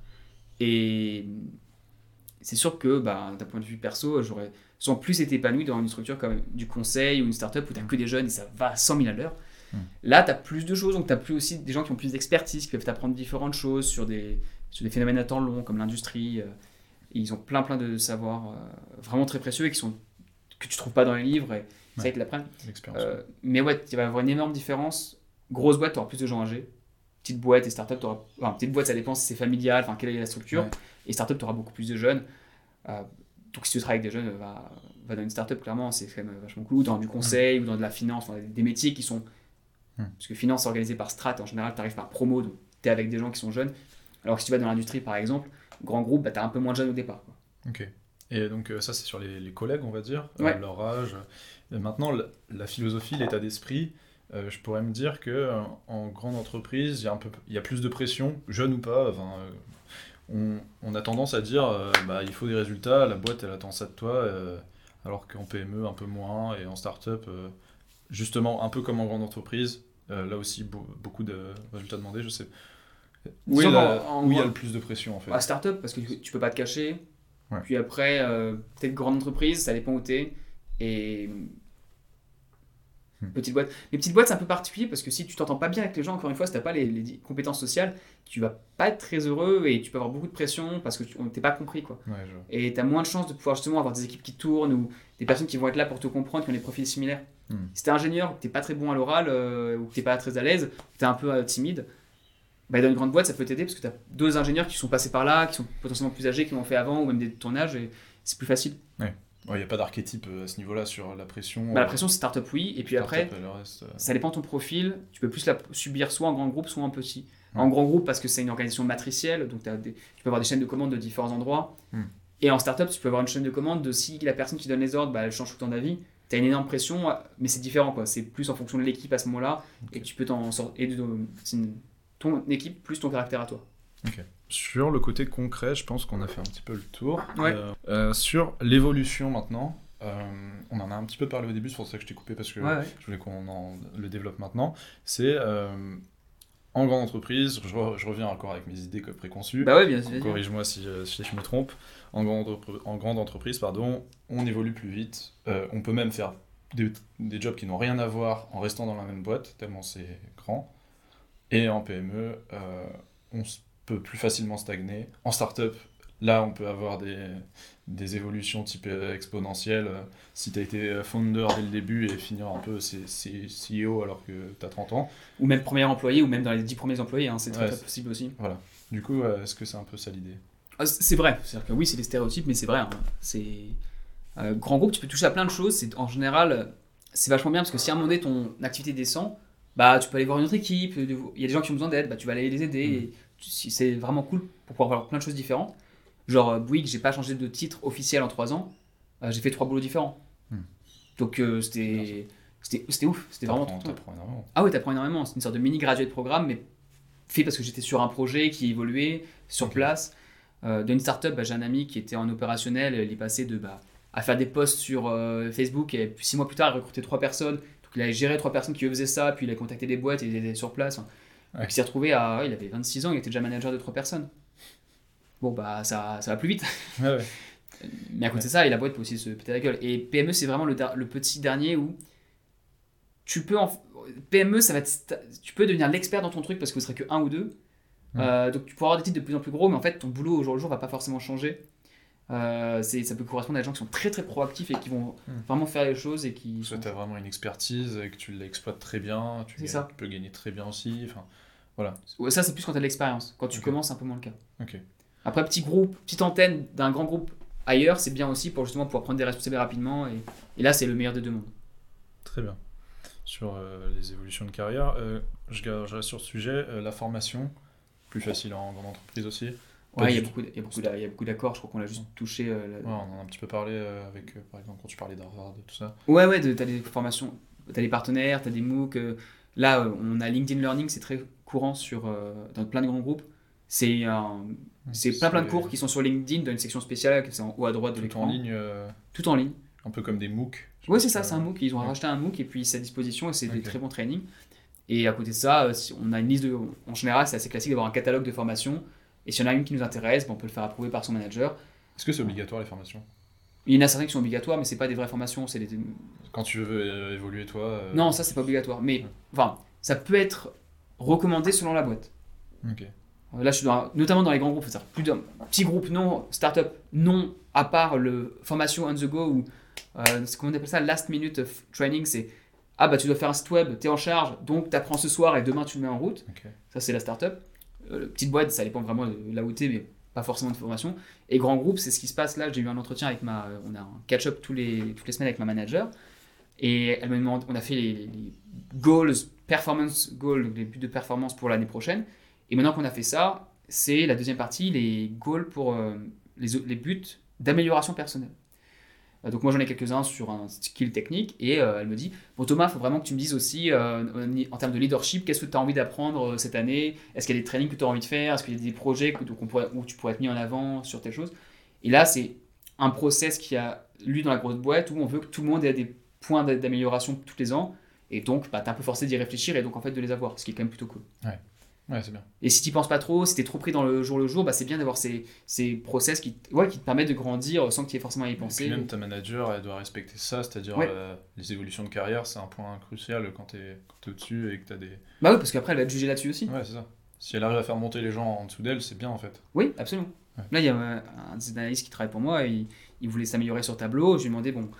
S1: c'est sûr que, bah, d'un point de vue perso, j'aurais sans plus été épanoui dans une structure comme du conseil ou une startup où tu que des jeunes et ça va à 100 000 à l'heure.
S2: Mm.
S1: Là, tu as plus de choses, donc tu as plus aussi des gens qui ont plus d'expertise, qui peuvent t'apprendre différentes choses sur des, sur des phénomènes à temps long comme l'industrie. euh, ils ont plein plein de savoirs euh, vraiment très précieux et qui sont, que tu trouves pas dans les livres et
S2: Ouais.
S1: vrai qu'ils l'apprennent. Euh, mais ouais, il va y avoir une énorme différence. Grosse boîte, tu auras plus de gens âgés. Petite boîte et startup, tu auras. Enfin, petite boîte, ça dépend si c'est familial, enfin, quelle est la structure.
S2: Ouais.
S1: Et startup, tu auras beaucoup plus de jeunes. Euh, donc, si tu travailles avec des jeunes, va, va dans une startup, clairement, c'est quand même vachement cool. Ou dans du conseil, ou dans de la finance, dans des, métiers qui sont. Parce que finance organisée par strat, en général, tu arrives par promo, donc tu es avec des gens qui sont jeunes. Alors que si tu vas dans l'industrie, par exemple, grand groupe, bah, tu as un peu moins de jeunes au départ. quoi.
S2: Ok. Et donc euh, ça c'est sur les, les collègues on va dire, euh,
S1: Ouais.
S2: leur âge. Et maintenant la, la philosophie, l'état d'esprit, euh, je pourrais me dire que euh, en grande entreprise il y a un peu, il y a plus de pression, jeune ou pas. Enfin, euh, on, on a tendance à dire euh, bah il faut des résultats, la boîte elle attend ça de toi, euh, alors qu'en PME un peu moins et en start-up justement un peu comme en grande entreprise, là aussi beau- beaucoup de résultats demandés, je sais. Où, il y a le plus de pression en fait
S1: À start-up, parce que tu, peux pas te cacher.
S2: Ouais.
S1: Puis après, peut-être grande entreprise, ça dépend où tu es. Et.
S2: Hmm.
S1: Petite boîte. Les petites boîtes, c'est un peu particulier parce que si tu t'entends pas bien avec les gens, encore une fois, si t'as pas les, compétences sociales, tu vas pas être très heureux et tu peux avoir beaucoup de pression parce que tu t'es pas compris. quoi.
S2: Ouais, je.
S1: Et tu as moins de chances de pouvoir justement avoir des équipes qui tournent ou des personnes qui vont être là pour te comprendre, qui ont des profils similaires.
S2: Hmm.
S1: Si t'es ingénieur, t'es pas très bon à l'oral, euh, ou que t'es pas très à l'aise, t'es un peu euh, timide, bah, dans une grande boîte, ça peut t'aider parce que t'as deux ingénieurs qui sont passés par là, qui sont potentiellement plus âgés, qui l'ont fait avant, ou même des de ton âge, et c'est plus facile.
S2: Il n'y a pas d'archétype euh, à ce niveau-là sur la pression.
S1: Bah, la
S2: euh,
S1: pression, c'est startup, oui, et puis après,
S2: reste, euh,
S1: ça dépend de ton profil, tu peux plus la subir soit en grand groupe, soit en petit. En
S2: Ouais.
S1: grand groupe, parce que c'est une organisation matricielle, donc des- tu peux avoir des chaînes de commandes de différents endroits.
S2: Hmm.
S1: Et en startup, tu peux avoir une chaîne de commandes de si la personne qui donne les ordres, bah, elle change tout le temps d'avis. Tu as une énorme pression, mais c'est différent. quoi. C'est plus en fonction de l'équipe à ce moment-là. Et tu peux t'en sortir. Et de, une- ton équipe plus ton caractère à toi.
S2: Sur le côté concret, je pense qu'on a fait un petit peu le tour.
S1: Ouais.
S2: Euh, euh, sur l'évolution maintenant, euh, on en a un petit peu parlé au début, c'est pour ça que je t'ai coupé parce que je voulais qu'on en le développe maintenant. C'est euh, en grande entreprise, je, re- je reviens encore avec mes idées préconçues.
S1: Bah ouais, bien sûr.
S2: Corrige-moi si, si je me trompe. En grande, entrepre- en grande entreprise, pardon, on évolue plus vite. Euh, on peut même faire des, des jobs qui n'ont rien à voir en restant dans la même boîte, tellement c'est grand. Et en PME, on s- peut plus facilement stagner. En startup, là, on peut avoir des, des évolutions type euh, exponentielle. Euh, Si tu as été euh, founder dès le début et finir un peu C- C- CEO alors que tu as 30 ans.
S1: Ou même premier employé, ou même dans les 10 premiers employés. hein, c'est très,
S2: Ouais,
S1: possible aussi.
S2: Voilà. Du coup, euh, est-ce que c'est un peu ça l'idée?
S1: Ah, C'est vrai. C'est-à-dire que oui, c'est des stéréotypes, mais c'est vrai. hein. C'est. euh, grand groupe, tu peux toucher à plein de choses. C'est en général, c'est vachement bien parce que si à un moment donné ton activité descend, bah tu peux aller voir une autre équipe. Il y a des gens qui ont besoin d'aide, bah tu vas aller les aider. Et si- c'est vraiment cool pour pouvoir voir plein de choses différentes. Genre euh, Bouygues, j'ai pas changé de titre officiel en 3 ans. Euh, j'ai fait trois boulots différents.
S2: Mhm.
S1: Donc euh, c'était c'était c'était ouf. C'était vraiment trop cool.
S2: énormément.
S1: Ah ouais, t'apprends énormément. C'est une sorte de mini graduate programme, mais fait parce que j'étais sur un projet qui évoluait sur place. Euh, D'une startup, bah, j'ai un ami qui était en opérationnel, il est passé de bah, à faire des posts sur Facebook et puis six mois plus tard, il recrutait trois personnes. Donc il a géré trois personnes qui faisaient ça, puis il a contacté des boîtes et il était sur place.
S2: Ouais.
S1: Il s'est retrouvé à. il avait 26 ans, il était déjà manager de trois personnes. Bon, bah ça, ça va plus vite.
S2: Ouais, ouais.
S1: Mais à côté de ça, et la boîte peut aussi se péter la gueule. Et PME, c'est vraiment le, le petit dernier où tu peux en... PME, ça va être tu peux devenir l'expert dans ton truc parce que vous serez que un ou deux. Euh, donc tu pourras avoir des titres de plus en plus gros, mais en fait ton boulot au jour le jour va pas forcément changer. Euh, c'est- ça peut correspondre à des gens qui sont très très proactifs et qui vont
S2: Hmm.
S1: vraiment faire les choses et qui
S2: Soit
S1: sont-
S2: tu as vraiment une expertise et que tu l'exploites très bien, tu,
S1: C'est
S2: gagnes-
S1: ça.
S2: tu peux gagner très bien aussi. Enfin,
S1: Ouais, ça c'est plus quand tu as de l'expérience. Quand tu commences, c'est un peu moins le cas. Après, petit groupe, petite antenne d'un grand groupe ailleurs, c'est bien aussi pour justement pouvoir prendre des responsabilités rapidement. Et, et là, c'est le meilleur des deux mondes.
S2: Très bien. Sur euh, les évolutions de carrière, euh, je, je reste sur ce sujet. euh, la formation, plus facile en grande entreprise aussi. Pas
S1: Ouais, il y a beaucoup, y a d'accords. Je crois qu'on l'a juste touché. la-
S2: Ouais, on en a un petit peu parlé avec, par exemple, quand tu parlais d'Harvard et tout ça.
S1: Ouais, ouais, t'as des formations, t'as des partenaires, t'as des MOOC. Là, euh, on a LinkedIn Learning, c'est très courant sur, euh, dans plein de grands groupes. C'est un- c'est plein plein de cours qui sont sur LinkedIn dans une section spéciale, c'est en haut à droite de
S2: tout
S1: l'écran.
S2: en ligne, euh,
S1: Tout en ligne.
S2: un peu comme des MOOC. Pense
S1: c'est ça,
S2: que-
S1: c'est un MOOC. Ils ont
S2: ouais.
S1: racheté un MOOC et puis c'est à disposition et c'est des très bons trainings. Et à côté de ça, on a une liste de. En général, c'est assez classique d'avoir un catalogue de formations. Et si on a une qui nous intéresse, ben, on peut le faire approuver par son manager.
S2: Est-ce que c'est obligatoire les formations?
S1: Il y en a certaines qui sont obligatoires, mais c'est pas des vraies formations. C'est des...
S2: Quand tu veux euh, évoluer toi euh,
S1: Non, ça c'est pas obligatoire. Mais enfin, ça peut être recommandé selon la boîte.
S2: Ok.
S1: Euh, Là, je suis dans- notamment dans les grands groupes, c'est-à-dire plus d'un petit groupe non, start-up non, à part le formation on the go ou euh, comment on appelle ça, last minute of training, c'est ah bah tu dois faire un site web, tu es en charge, donc tu apprends ce soir et demain tu le mets en route.
S2: Ok.
S1: Ça, c'est la start-up. Euh, petite boîte, ça dépend vraiment de là où tu es, mais pas forcément de formation. Et grand groupe, c'est ce qui se passe là. J'ai eu un entretien avec ma. euh, On a un catch-up les, toutes les semaines avec ma manager. Et elle me demande, on a fait les, goals performance goals, les buts de performance pour l'année prochaine. Et maintenant qu'on a fait ça, c'est la deuxième partie, les goals pour euh, les, les buts d'amélioration personnelle. Euh, donc moi j'en ai quelques-uns sur un skill technique et euh, elle me dit bon Thomas il faut vraiment que tu me dises aussi euh, en termes de leadership qu'est-ce que tu as envie d'apprendre cette année? Est-ce qu'il y a des trainings que tu as envie de faire? Est-ce qu'il y a des projets que, où tu pourrais être mis en avant sur telle chose? Et là c'est un process qui a lu dans la grosse boîte où on veut que tout le monde ait des points d'amélioration tous les ans. Et donc bah, tu es un peu forcé d'y réfléchir et donc en fait de les avoir ce qui est quand même plutôt cool.
S2: Ouais, c'est bien.
S1: Et si tu penses pas trop, si tu es trop pris dans le jour le jour, bah, c'est bien d'avoir ces, ces process qui, ouais, qui te permettent de grandir sans que tu aies forcément à y penser.
S2: Et puis même ta manager, elle doit respecter ça, c'est-à-dire euh, les évolutions de carrière, c'est un point crucial quand tu es, es au-dessus et que tu as des.
S1: Bah oui, parce qu'après, elle va te juger là-dessus aussi.
S2: Ouais, c'est ça. Si elle arrive à faire monter les gens en dessous d'elle, c'est bien en fait.
S1: Oui, absolument. Là, il y a un des analystes qui travaille pour moi, il, il voulait s'améliorer sur Tableau. Je lui ai demandé, bon,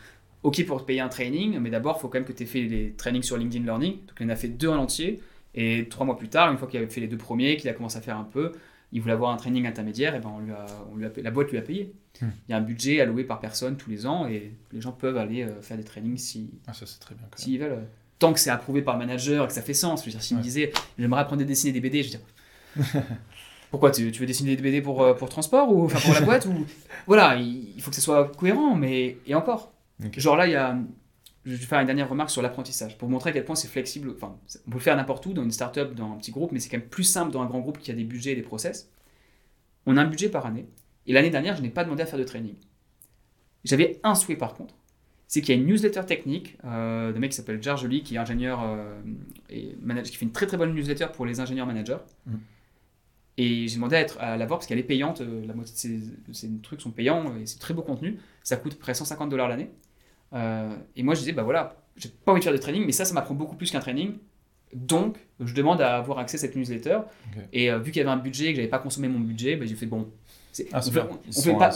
S1: ok pour te payer un training, mais d'abord, il faut quand même que tu aies fait les trainings sur LinkedIn Learning. Donc, il en a fait deux en entier. Et trois mois plus tard, une fois qu'il avait fait les deux premiers, qu'il a commencé à faire un peu, il voulait avoir un training intermédiaire, et ben on lui a, on lui a, la boîte lui a payé. Hmm. Il y a un budget alloué par personne tous les ans, et les gens peuvent aller euh, faire des trainings si,
S2: ah,
S1: s'ils veulent. Tant que c'est approuvé par le manager et que ça fait sens. Je veux dire, s'il me disait, j'aimerais apprendre à dessiner des BD, je veux dire. Pourquoi tu, veux dessiner des BD pour, euh, pour transport ou enfin pour la boîte ou voilà il, faut que ce soit cohérent mais et encore genre là il y a je vais faire une dernière remarque sur l'apprentissage pour montrer à quel point c'est flexible. Enfin, on peut le faire n'importe où, dans une startup, dans un petit groupe, mais c'est quand même plus simple dans un grand groupe qui a des budgets et des process. On a un budget par année. Et l'année dernière, je n'ai pas demandé à faire de training. J'avais un souhait par contre. C'est qu'il y a une newsletter technique euh, d'un mec qui s'appelle Jar Jolie, qui est ingénieur euh, et manager, qui fait une très très bonne newsletter pour les ingénieurs managers. Mm. Et j'ai demandé à, être, à la voir parce qu'elle est payante. Euh, la moitié de ses, trucs sont payants et c'est très beau contenu. Ça coûte près 150 dollars l'année. Euh, et moi, je disais, bah voilà, j'ai pas envie de faire de training, mais ça, ça m'apprend beaucoup plus qu'un training. Donc, je demande à avoir accès à cette newsletter. Et euh, vu qu'il y avait un budget et que j'avais pas consommé mon budget, bah, j'ai fait bon.
S2: Ah, on, fait, on, pas.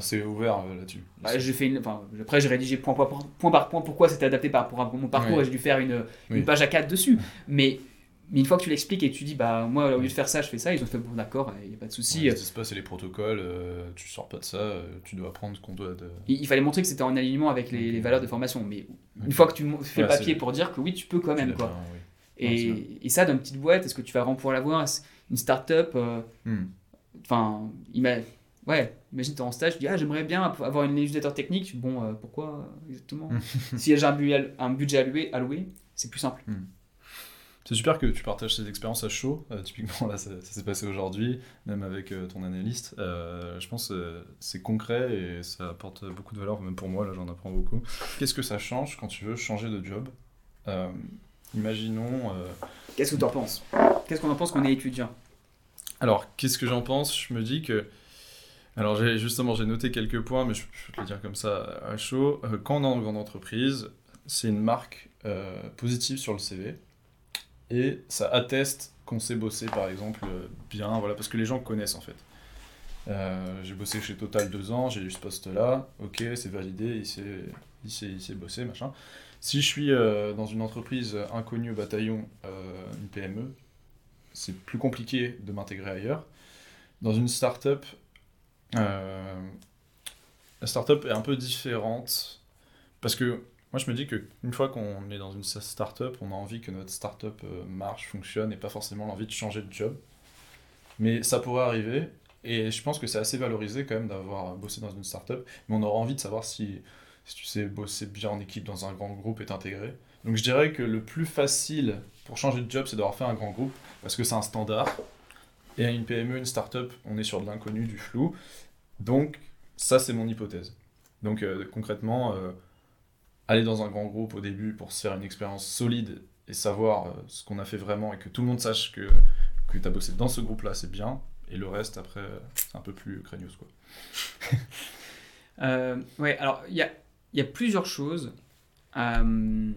S2: C'est ouvert euh, là-dessus.
S1: Bah, j'ai fait enfin, après, j'ai rédigé point, point, point, par point pourquoi c'était adapté par, pour, mon parcours et j'ai dû faire une, une page à 4 dessus. Mais mais une fois que tu l'expliques et que tu dis, bah moi, au lieu de faire ça, je fais ça, ils ont fait, bon, d'accord, il n'y a pas de souci.
S2: ce qui se passe, c'est les protocoles, euh, tu sors pas de ça, euh, tu dois apprendre ce qu'on doit. De...
S1: Il, fallait montrer que c'était en alignement avec les, valeurs de formation. Mais une fois que tu fais le papier pour dire que oui, tu peux quand même, quoi. Et, et, ça, dans une petite boîte, est-ce que tu vas vraiment pouvoir l'avoir Une start-up, euh, hmm. enfin, ouais, imagine, tu es en stage, tu dis, ah, j'aimerais bien avoir une newsletter technique. Bon, pourquoi exactement Si j'ai un budget, un budget alloué, alloué c'est plus simple. Hmm.
S2: C'est super que tu partages ces expériences à chaud. Euh, typiquement, là, ça, s'est passé aujourd'hui, même avec euh, ton analyste. Euh, je pense que c'est concret et ça apporte beaucoup de valeur, même pour moi, là, j'en apprends beaucoup. Qu'est-ce que ça change quand tu veux changer de job? Imaginons.
S1: Qu'est-ce que tu en penses? Qu'est-ce qu'on en pense qu'on est étudiant?
S2: Alors, qu'est-ce que j'en pense? Je me dis que. Alors, justement, j'ai noté quelques points, mais je, je, peux te le dire comme ça à chaud. quand on est en grande entreprise, c'est une marque positive sur le CV et ça atteste qu'on sait bosser par exemple bien, voilà, parce que les gens connaissent en fait. Euh, j'ai bossé chez Total deux ans, j'ai eu ce poste-là, ok, c'est validé, il sait, il, machin. Si je suis euh, dans une entreprise inconnue au bataillon, euh, une PME, c'est plus compliqué de m'intégrer ailleurs. Dans une start-up, la start-up est un peu différente, parce que moi, je me dis qu'une fois qu'on est dans une start-up, on a envie que notre start-up euh, marche, fonctionne, et pas forcément l'envie de changer de job. Mais ça pourrait arriver, et je pense que c'est assez valorisé quand même d'avoir bossé dans une start-up, mais on aura envie de savoir si, si tu sais bosser bien en équipe dans un grand groupe et t'intégrer. Donc je dirais que le plus facile pour changer de job, c'est d'avoir fait un grand groupe, parce que c'est un standard. Et à une PME, une start-up, on est sur de l'inconnu, du flou. Donc ça, c'est mon hypothèse. Donc euh, concrètement... Euh, aller dans un grand groupe au début pour se faire une expérience solide et savoir euh, ce qu'on a fait vraiment et que tout le monde sache que, que tu as bossé dans ce groupe-là, c'est bien. Et le reste, après, c'est un peu plus craignos. Quoi.
S1: euh, ouais, alors il y a, y a, plusieurs choses. Euh,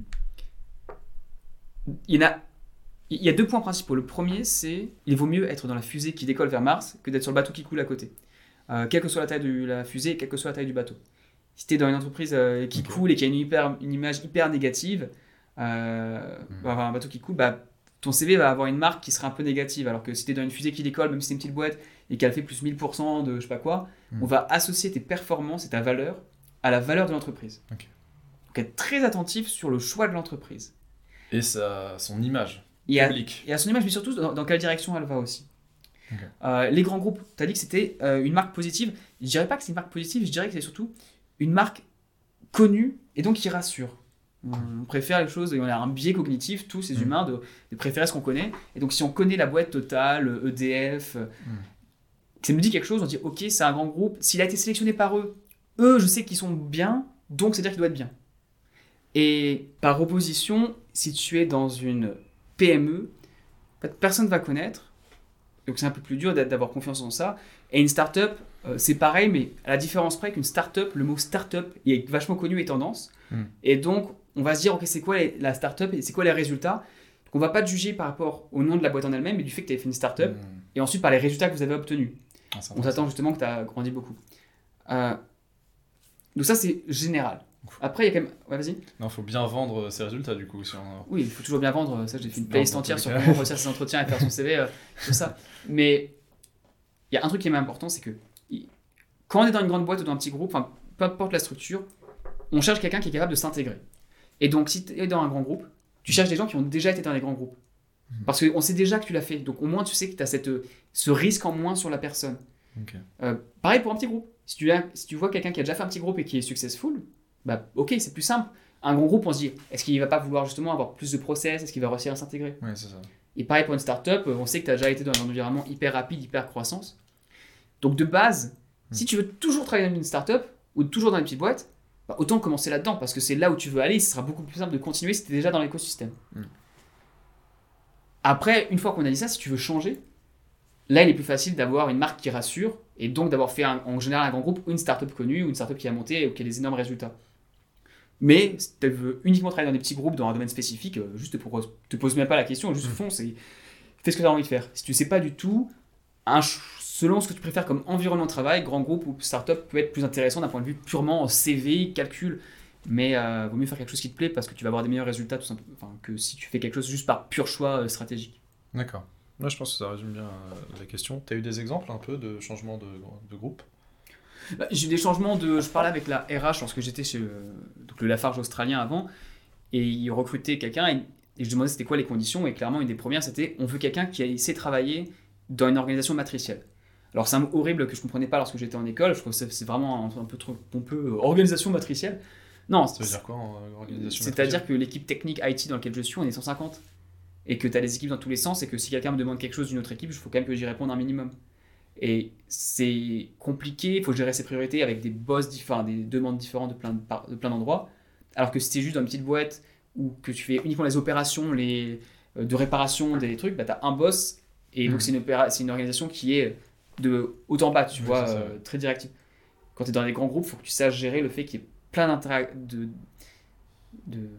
S1: il y a. Y a deux points principaux. Le premier, c'est il vaut mieux être dans la fusée qui décolle vers Mars que d'être sur le bateau qui coule à côté. Quelle que soit la taille de la fusée, quelle que soit la taille du bateau si tu es dans une entreprise euh, qui coule et qui a une, hyper, une image hyper négative, euh, hmm. avoir un bateau qui coule, bah, ton CV va avoir une marque qui sera un peu négative. Alors que si tu es dans une fusée qui décolle, même si c'est une petite boîte et qu'elle fait plus 1000% de je sais pas quoi, hmm. on va associer tes performances et ta valeur à la valeur de l'entreprise. Donc être très attentif sur le choix de l'entreprise.
S2: Et sa, son image
S1: Et à,
S2: publique.
S1: et à son image, mais surtout dans, dans quelle direction elle va aussi. Euh, les grands groupes, tu as dit que c'était euh, une marque positive. Je dirais pas que c'est une marque positive, je dirais que c'est surtout une marque connue et donc qui rassure. On préfère les choses, on a un biais cognitif, tous ces
S2: Mm.
S1: humains, de, de préférer ce qu'on connaît. Et donc si on connaît la boîte Total, EDF, euh, que ça me dit quelque chose, on dit ok, c'est un grand groupe. S'il a été sélectionné par eux, eux, je sais qu'ils sont bien, donc c'est-à-dire qu'il doit être bien. Et par opposition, si tu es dans une PME, personne ne va connaître. Donc c'est un peu plus dur d'a- d'avoir confiance en ça. Et une startup, euh, c'est pareil, mais à la différence près qu'une startup, le mot startup il est vachement connu et tendance.
S2: Mm.
S1: Et donc on va se dire, ok, c'est quoi les- la startup et c'est quoi les résultats? Donc on va pas te juger par rapport au nom de la boîte en elle-même, mais du fait que tu as fait une startup,
S2: Hmm.
S1: et ensuite par les résultats que vous avez obtenus.
S2: Ah,
S1: On s'attend justement que tu as grandi beaucoup. Euh, donc ça, c'est général. Après, il y a quand même... Ouais, vas-y.
S2: Non, faut bien vendre ses résultats du coup. Si on...
S1: Oui, il faut toujours bien vendre. Ça, j'ai fait une playlist entière sur comment réussir ses entretiens et faire son CV, euh, sur ça. Mais il y a un truc qui est même important, c'est que quand on est dans une grande boîte ou dans un petit groupe, enfin, peu importe la structure, on cherche quelqu'un qui est capable de s'intégrer. Et donc, si tu es dans un grand groupe, tu cherches des gens qui ont déjà été dans les grands groupes.
S2: Mhm.
S1: Parce qu'on sait déjà que tu l'as fait. Donc, au moins, tu sais que tu as cette, ce risque en moins sur la personne. Euh, pareil pour un petit groupe. Si tu, as- si tu vois quelqu'un qui a déjà fait un petit groupe et qui est successful, bah ok, c'est plus simple. Un grand groupe, on se dit, est-ce qu'il va pas vouloir justement avoir plus de process? Est-ce qu'il va réussir à s'intégrer?
S2: Ouais, c'est ça.
S1: Et pareil pour une startup, on sait que tu as déjà été dans un environnement hyper rapide, hyper croissance. Donc de base, si tu veux toujours travailler dans une startup ou toujours dans une petite boîte, bah, autant commencer là-dedans parce que c'est là où tu veux aller. et Ce sera beaucoup plus simple de continuer si tu es déjà dans l'écosystème.
S2: Mm.
S1: Après, une fois qu'on a dit ça, si tu veux changer, là il est plus facile d'avoir une marque qui rassure et donc d'avoir fait un- en général un grand groupe ou une startup connue ou une startup qui a monté ou qui a des énormes résultats. Mais si tu veux uniquement travailler dans des petits groupes dans un domaine spécifique, euh, juste pour te pose même pas la question, juste
S2: Mm.
S1: fonce et fais ce que tu as envie de faire. Si tu sais pas du tout, un selon ce que tu préfères comme environnement de travail, grand groupe ou startup peut être plus intéressant d'un point de vue purement CV, calcul. Mais euh, vaut mieux faire quelque chose qui te plaît parce que tu vas avoir des meilleurs résultats tout simplement, enfin, que si tu fais quelque chose juste par pur choix euh, stratégique.
S2: D'accord. Moi, je pense que ça résume bien euh, la question. Tu as eu des exemples un peu de changement de, de groupe?
S1: Bah, J'ai eu des changements de. Je parlais avec la RH lorsque j'étais chez euh, donc le Lafarge australien avant et ils recrutaient quelqu'un et, et je demandais c'était quoi les conditions et clairement une des premières c'était on veut quelqu'un qui de travailler dans une organisation matricielle. Alors c'est un mot horrible que je comprenais pas lorsque j'étais en école, je trouve que c'est vraiment un, un peu trop pompeux. euh, organisation matricielle. Non,
S2: Ça veut dire quoi euh, organisation
S1: c'est-à-dire que l'équipe technique IT dans laquelle je suis, on est 150. Et que tu as des équipes dans tous les sens, et que si quelqu'un me demande quelque chose d'une autre équipe, il faut quand même que j'y réponde un minimum. Et c'est compliqué, il faut gérer ses priorités avec des boss différents, des demandes différentes de plein, de par- de plein d'endroits. Alors que si tu es juste dans une petite boîte ou que tu fais uniquement les opérations les, euh, de réparation des trucs, bah, tu as un boss, et donc
S2: Mhm.
S1: c'est une, opéra- c'est une organisation qui est de haut en bas, tu
S2: Oui,
S1: vois, euh, très directive. Quand tu es dans les grands groupes, il faut que tu saches gérer le fait qu'il y ait plein de, de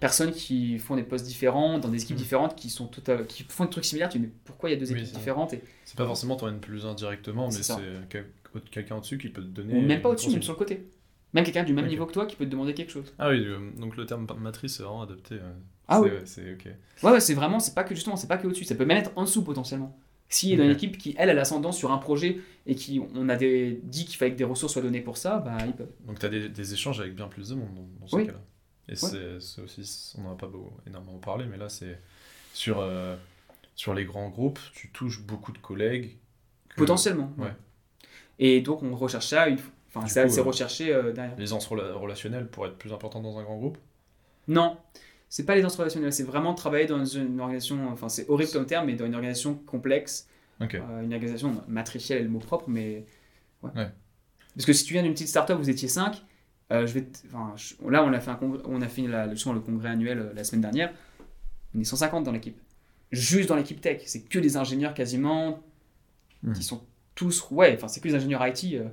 S1: personnes qui font des postes différents, dans des équipes
S2: Mhm.
S1: différentes, qui, sont tout à- qui font des trucs similaires. Tu dis, mais pourquoi il y a deux équipes
S2: c'est
S1: différentes et,
S2: C'est pas forcément ton N plus 1 directement, mais
S1: C'est
S2: c'est quel- quelqu'un au-dessus qui peut te donner.
S1: Ou même pas au-dessus, même sur le côté. Même quelqu'un du même niveau que toi qui peut te demander quelque chose.
S2: Ah oui, euh, donc le terme matrice est vraiment adapté. euh,
S1: Ah
S2: c'est-
S1: oui.
S2: C'est ok.
S1: Ouais, ouais, c'est vraiment, c'est pas que justement, c'est pas que au-dessus, ça peut même être en dessous potentiellement. S'il est dans une équipe qui, elle, a l'ascendant sur un projet et qui, on a des, dit qu'il fallait que des ressources soient données pour ça, bah ils peuvent.
S2: Donc tu as des, des échanges avec bien plus de monde dans, dans ce
S1: Oui.
S2: cas-là. Et c'est c'est aussi, on n'en a pas beau- énormément parlé, mais là c'est sur, euh, sur les grands groupes, tu touches beaucoup de collègues. que-
S1: Potentiellement.
S2: ouais.
S1: Et donc on recherche ça, une... enfin c'est
S2: euh,
S1: recherché euh, derrière.
S2: L'aisance rela- relationnelle pourrait être plus importante dans un grand groupe?
S1: Non, c'est pas les relationnelles, c'est vraiment travailler dans une organisation, enfin c'est horrible comme terme, mais dans une organisation complexe, euh, une organisation matricielle est le mot propre, mais ouais.
S2: Ouais.
S1: Parce que si tu viens d'une petite startup, vous étiez 5, euh, je vais te- enfin, je- là on a fait, un congrès- on a fait la, justement le congrès annuel euh, la semaine dernière, on est 150 dans l'équipe. Juste dans l'équipe tech, c'est que des ingénieurs quasiment,
S2: Mhm.
S1: qui sont tous, ouais, enfin c'est que des ingénieurs IT, euh,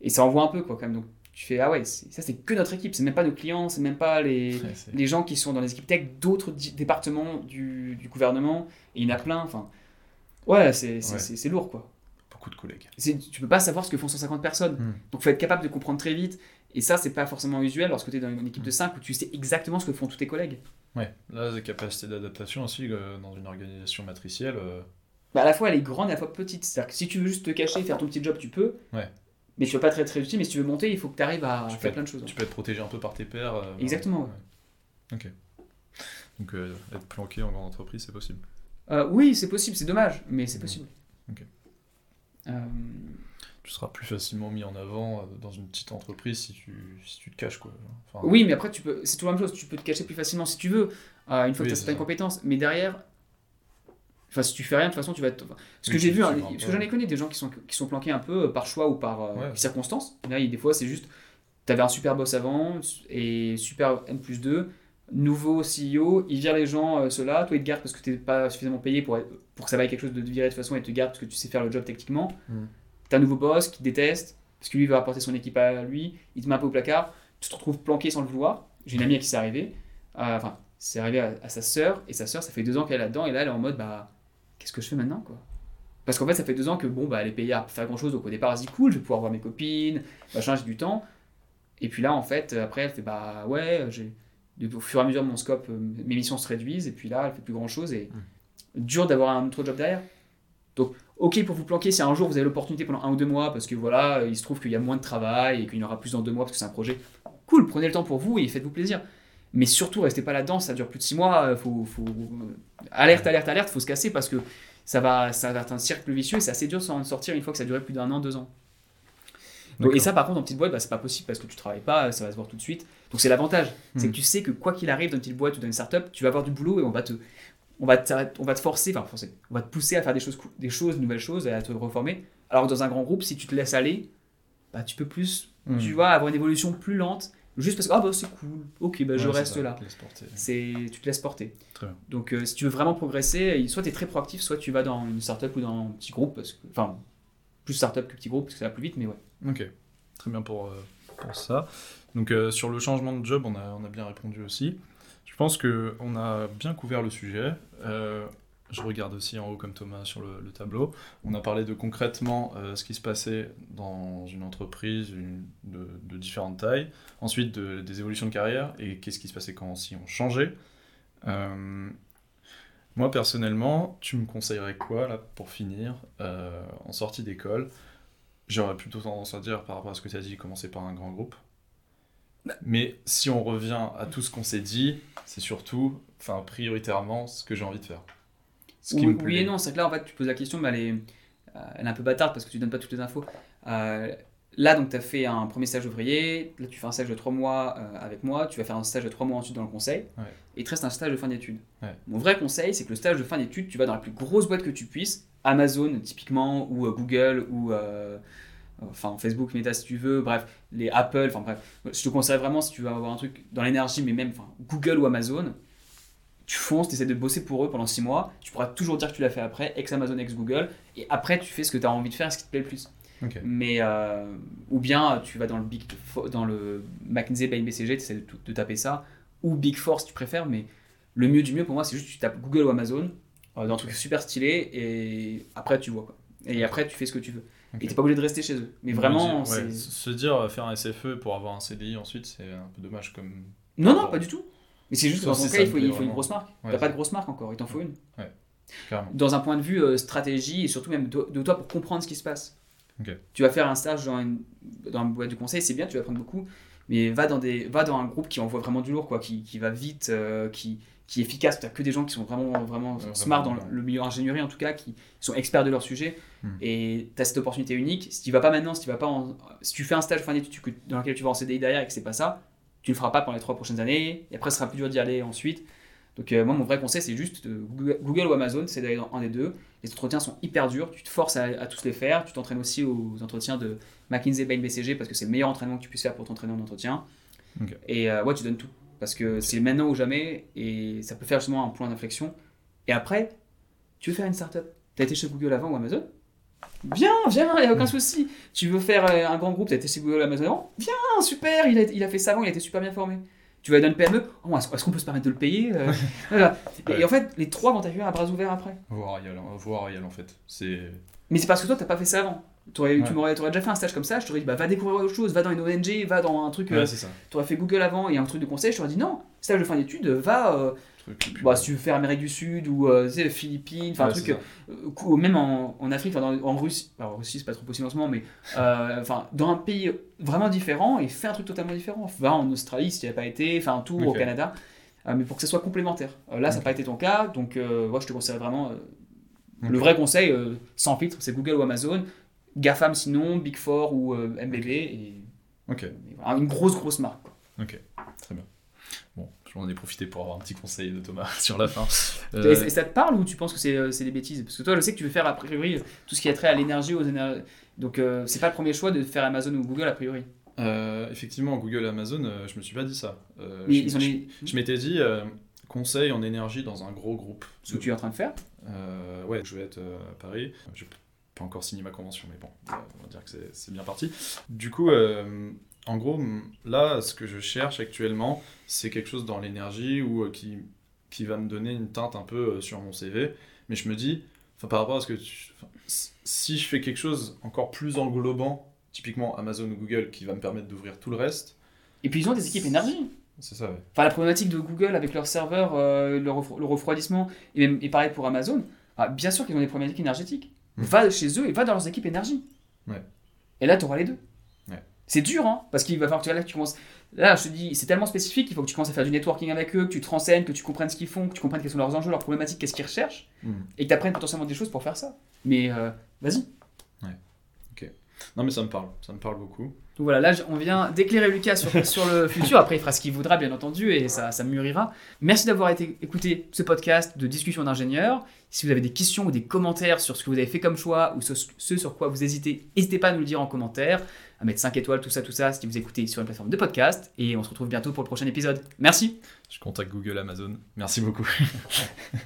S1: et ça envoie un peu quoi quand même, donc tu fais, ah ouais, ça c'est que notre équipe, c'est même pas nos clients, c'est même pas les
S2: Ouais,
S1: les gens qui sont dans les équipes tech d'autres départements du, du gouvernement, et il y en a plein, enfin, ouais, c'est lourd, quoi.
S2: Beaucoup de collègues.
S1: Tu peux pas savoir ce que font 150 personnes,
S2: Hmm.
S1: donc faut être capable de comprendre très vite, et ça, c'est pas forcément usuel lorsque tu es dans une équipe de 5 où tu sais exactement ce que font tous tes collègues.
S2: Ouais, là, la capacité d'adaptation aussi euh, dans une organisation matricielle. euh,
S1: Bah, à la fois, elle est grande et à la fois petite, c'est-à-dire que si tu veux juste te cacher et faire ton petit job, tu peux,
S2: Ouais.
S1: mais tu vas pas très très utile, mais si tu veux monter, il faut que tu arrives à
S2: Tu
S1: faire plein de choses.
S2: tu peux être protégé un peu par tes pairs. euh,
S1: Exactement, ouais.
S2: Ok. Donc être planqué en grande entreprise, c'est possible.
S1: Oui, c'est possible, c'est dommage, mais c'est possible.
S2: Ok.
S1: Euh,
S2: Tu seras plus facilement mis en avant euh, dans une petite entreprise si tu, si tu te caches. Quoi. Enfin,
S1: oui, mais après, tu peux, c'est toujours la même chose. Tu peux te cacher plus facilement si tu veux, euh, une fois
S2: Oui,
S1: que tu as certaines compétences. Mais derrière, enfin, si tu fais rien, de toute façon, tu vas être. enfin, ce
S2: Oui,
S1: que j'ai vu, hein, parce que j'en ai connu des gens qui sont, qui sont planqués un peu par choix ou par euh,
S2: Ouais.
S1: circonstances. Là, des fois, c'est juste, tu avais un super boss avant et super N plus 2, nouveau CEO, il vire les gens, euh, ceux-là, toi, il te garde parce que tu n'es pas suffisamment payé pour, être- pour que ça vaille quelque chose de te virer de toute façon et te garde parce que tu sais faire le job techniquement.
S2: Mm.
S1: T'as un nouveau boss qui te déteste, parce que lui veut apporter son équipe à lui, il te met un peu au placard, tu te retrouves planqué sans le vouloir. J'ai une amie à qui c'est arrivé, euh, enfin, c'est arrivé à, à sa sœur, et sa sœur, ça fait deux ans qu'elle est là-dedans, et là, elle est en mode, bah, qu'est-ce que je fais maintenant, quoi? Parce qu'en fait, ça fait deux ans que, bon, bah, elle est payée à faire grand-chose, donc au départ, elle se dit, cool, je vais pouvoir voir mes copines, machin, j'ai du temps. Et puis là, en fait, après, elle fait, bah, ouais, j'ai... Au fur et à mesure, mon scope, euh, mes missions se réduisent, et puis là, elle fait plus grand-chose, et dur d'avoir un autre job derrière. Donc, ok pour vous planquer si un jour vous avez l'opportunité pendant un ou deux mois parce que voilà, il se trouve qu'il y a moins de travail et qu'il y en aura plus dans deux mois parce que c'est un projet. Cool, prenez le temps pour vous et faites-vous plaisir. Mais surtout, restez pas là-dedans, ça dure plus de six mois. euh, Faut, faut... Alerte, alerte, alerte, faut se casser parce que ça va, ça va être un cercle vicieux et c'est assez dur de s'en sortir une fois que ça a duré plus d'un an, deux ans. Donc, et ça, par contre, en petite boîte, bah, c'est pas possible parce que tu travailles pas, ça va se voir tout de suite. Donc c'est l'avantage, c'est
S2: Hmm.
S1: que tu sais que quoi qu'il arrive dans une petite boîte ou dans une startup, tu vas avoir du boulot et on va te, on va on va te forcer, enfin forcer, on va te pousser à faire des choses, des choses, de nouvelles choses, et à te reformer. Alors que dans un grand groupe, si tu te laisses aller, bah tu peux plus,
S2: Hmm.
S1: tu vas avoir une évolution plus lente, juste parce que ah bah c'est cool, ok bah je
S2: Ouais,
S1: reste là. C'est, tu te laisses porter.
S2: Très bien.
S1: Donc euh, si tu veux vraiment progresser, soit tu es très proactif, soit tu vas dans une startup ou dans un petit groupe, parce que, enfin plus startup que petit groupe parce que ça va plus vite, mais ouais.
S2: Ok, très bien pour, euh, pour ça. Donc euh, sur le changement de job, on a, bien répondu aussi. Je pense que on a bien couvert le sujet. Euh, je regarde aussi en haut comme Thomas sur le, le tableau. On a parlé de concrètement euh, ce qui se passait dans une entreprise de, différentes tailles. Ensuite de- des évolutions de carrière et qu'est-ce qui se passait quand si on changeait. Moi personnellement, tu me conseillerais quoi là pour finir en sortie d'école? J'aurais plutôt tendance à dire, par rapport à ce que tu as dit, commencer par un grand groupe. Mais si on revient à tout ce qu'on s'est dit, c'est surtout, enfin, prioritairement, ce que j'ai envie de faire. Ce qui
S1: oui,
S2: me plaît.
S1: oui et non, c'est que là en fait tu poses la question, mais elle est, euh, elle est un peu bâtarde parce que tu donnes pas toutes les infos. Euh, là donc tu as fait un premier stage ouvrier, là tu fais un stage de 3 mois euh, avec moi, tu vas faire un stage de 3 mois ensuite dans le conseil,
S2: Ouais.
S1: et il te reste un stage de fin d'études.
S2: Ouais.
S1: Mon vrai conseil c'est que le stage de fin d'études, tu vas dans la plus grosse boîte que tu puisses, Amazon typiquement, ou euh, Google, ou euh, enfin Facebook, Meta si tu veux, bref, les Apple, enfin bref. Je te conseille vraiment si tu veux avoir un truc dans l'énergie, mais même Google ou Amazon, tu fonces, tu essaies de bosser pour eux pendant 6 mois, tu pourras toujours dire que tu l'as fait après, ex Amazon, ex Google, et après tu fais ce que tu as envie de faire, ce qui te plaît le plus. Mais, euh, ou bien tu vas dans le, Big, dans le McKinsey tu essaies de, de taper ça, ou Big Four si tu préfères, mais le mieux du mieux pour moi c'est juste que tu tapes Google ou Amazon, dans un truc super stylé, et après tu vois quoi. Et après tu fais ce que tu veux.
S2: Ok.
S1: Et t'es pas obligé de rester chez eux. Mais vraiment,
S2: Ouais. Se dire euh, faire un SFE pour avoir un CDI ensuite, c'est un peu dommage comme.
S1: Non, non, pas du tout. Mais c'est juste que dans ton cas, il faut, il faut une grosse marque.
S2: Ouais,
S1: T'as pas de grosse marque encore, il t'en faut une.
S2: Carrément.
S1: Dans un point de vue euh, stratégie et surtout même de, de toi pour comprendre ce qui se passe. Tu vas faire un stage dans une, dans une boîte de conseil, c'est bien, tu vas apprendre beaucoup, mais va dans, des, va dans un groupe qui envoie vraiment du lourd, quoi, qui, qui va vite, euh, qui, qui est efficace. Tu que des gens qui sont vraiment, vraiment
S2: Ouais,
S1: smart
S2: vraiment,
S1: dans le, le milieu ingénierie en tout cas, qui sont experts de leur sujet.
S2: Hmm.
S1: Et tu as cette opportunité unique. Si tu vas pas maintenant, si tu vas pas en- si tu fais un stage fin d'études dans lequel tu vas en CDI derrière et que c'est pas ça, tu le feras pas pendant les trois prochaines années. Et après, ce sera plus dur d'y aller ensuite. Donc euh, moi, mon vrai conseil, c'est juste euh, Google, Google ou Amazon, c'est d'aller dans un des deux. Les entretiens sont hyper durs, tu te forces à, à tous les faire. Tu t'entraînes aussi aux entretiens de McKinsey, Bain, BCG parce que c'est le meilleur entraînement que tu puisses faire pour t'entraîner en entretien. Et euh, ouais, tu donnes tout parce que c'est maintenant ou jamais et ça peut faire justement un point d'inflexion. Et après, tu veux faire une startup? Tu as été chez Google avant ou Amazon? Viens, viens, il n'y a aucun souci. Tu veux faire euh, un grand groupe, tu as été chez Google ou Amazon avant? Viens, super, il a, il a fait ça avant, il a été super bien formé. Tu vas dans une PME, oh, est-ce qu'on peut se permettre de le payer Euh, voilà. et,
S2: Ouais.
S1: et en fait, les trois vont t'accueillir à bras ouverts après.
S2: Voir Ariel, hein, voir Ariel en fait.
S1: Mais c'est parce que toi, t'as pas fait ça avant. T'aurais-
S2: Ouais.
S1: Tu m'aurais t'aurais déjà fait un stage comme ça, je t'aurais dit bah, va découvrir autre chose, va dans une ONG, va dans un truc. euh,
S2: Ouais, ça.
S1: t'aurais fait Google avant et un truc de conseil, je t'aurais dit non, stage de fin d'études, va. euh,
S2: Truc,
S1: bah, si tu veux faire Amérique du Sud ou euh, tu sais, Philippines, enfin un truc,
S2: ça.
S1: même en, en Afrique, enfin, dans- en Russie, alors en Russie c'est pas trop possible en ce moment, mais enfin dans un pays vraiment différent et fais un truc totalement différent. Va en Australie si tu n'y as pas été, fais un tour au. Canada. mais pour que ce soit complémentaire. Là, ça n'a pas été ton cas, donc moi, je te conseillerais vraiment. Le vrai conseil, sans filtre, c'est Google ou Amazon. GAFAM sinon, Big Four ou euh, MBB. Et,
S2: Ok,
S1: et voilà, une grosse, grosse marque. quoi.
S2: ok, très bien. Bon, j'en ai profité pour avoir un petit conseil de Thomas sur la fin.
S1: Et,
S2: Euh,
S1: et ça te parle ou tu penses que c'est euh, c'est des bêtises? Parce que toi, je sais que tu veux faire a priori tout ce qui a trait à l'énergie, aux énergies. Donc, euh, c'est pas le premier choix de faire Amazon ou Google a priori?
S2: euh, effectivement, Google et Amazon, je me suis pas dit ça. Je,
S1: ils ont
S2: je-
S1: les-
S2: je m'étais dit conseil en énergie dans un gros groupe.
S1: ce que tu es en train de faire?
S2: Ouais, je vais être à Paris. Je pas encore signé ma convention, mais bon, euh, on va dire que c'est- bien parti. Du coup, euh, en gros, là, ce que je cherche actuellement, c'est quelque chose dans l'énergie ou euh, qui, qui va me donner une teinte un peu euh, sur mon CV. Mais je me dis, par rapport à ce que tu- si je fais quelque chose encore plus englobant, typiquement Amazon ou Google, qui va me permettre d'ouvrir tout le reste,
S1: Et puis ils ont des équipes énergie.
S2: c'est ça, ouais.
S1: Enfin, la problématique de Google avec leur serveur, euh, le, refro- le refroidissement, et, même, et pareil pour Amazon, ah, bien sûr qu'ils ont des problématiques énergétiques.
S2: Mm.
S1: Va chez eux et va dans leurs équipes énergie.
S2: Ouais.
S1: Et là, tu auras les deux.
S2: Ouais.
S1: C'est dur, hein, parce qu'il va falloir que tu, là, que tu commences. Là, je te dis, c'est tellement spécifique qu'il faut que tu commences à faire du networking avec eux, que tu te renseignes, que tu comprennes ce qu'ils font, que tu comprennes quels sont leurs enjeux, leurs problématiques, qu'est-ce qu'ils recherchent,
S2: Mm.
S1: et que tu apprennes potentiellement des choses pour faire ça. Mais euh, vas-y.
S2: Non, mais ça me parle, ça me parle beaucoup.
S1: Donc voilà, là on vient d'éclairer Lucas sur, sur le futur. Après, il fera ce qu'il voudra, bien entendu, et ça, ça mûrira. Merci d'avoir été écouté ce podcast de discussion d'ingénieurs. Si vous avez des questions ou des commentaires sur ce que vous avez fait comme choix ou ce, ce sur quoi vous hésitez, n'hésitez pas à nous le dire en commentaire, à mettre 5 étoiles, tout ça, tout ça, si vous écoutez sur une plateforme de podcast. Et on se retrouve bientôt pour le prochain épisode. Merci.
S2: Je contacte Google, Amazon. Merci beaucoup.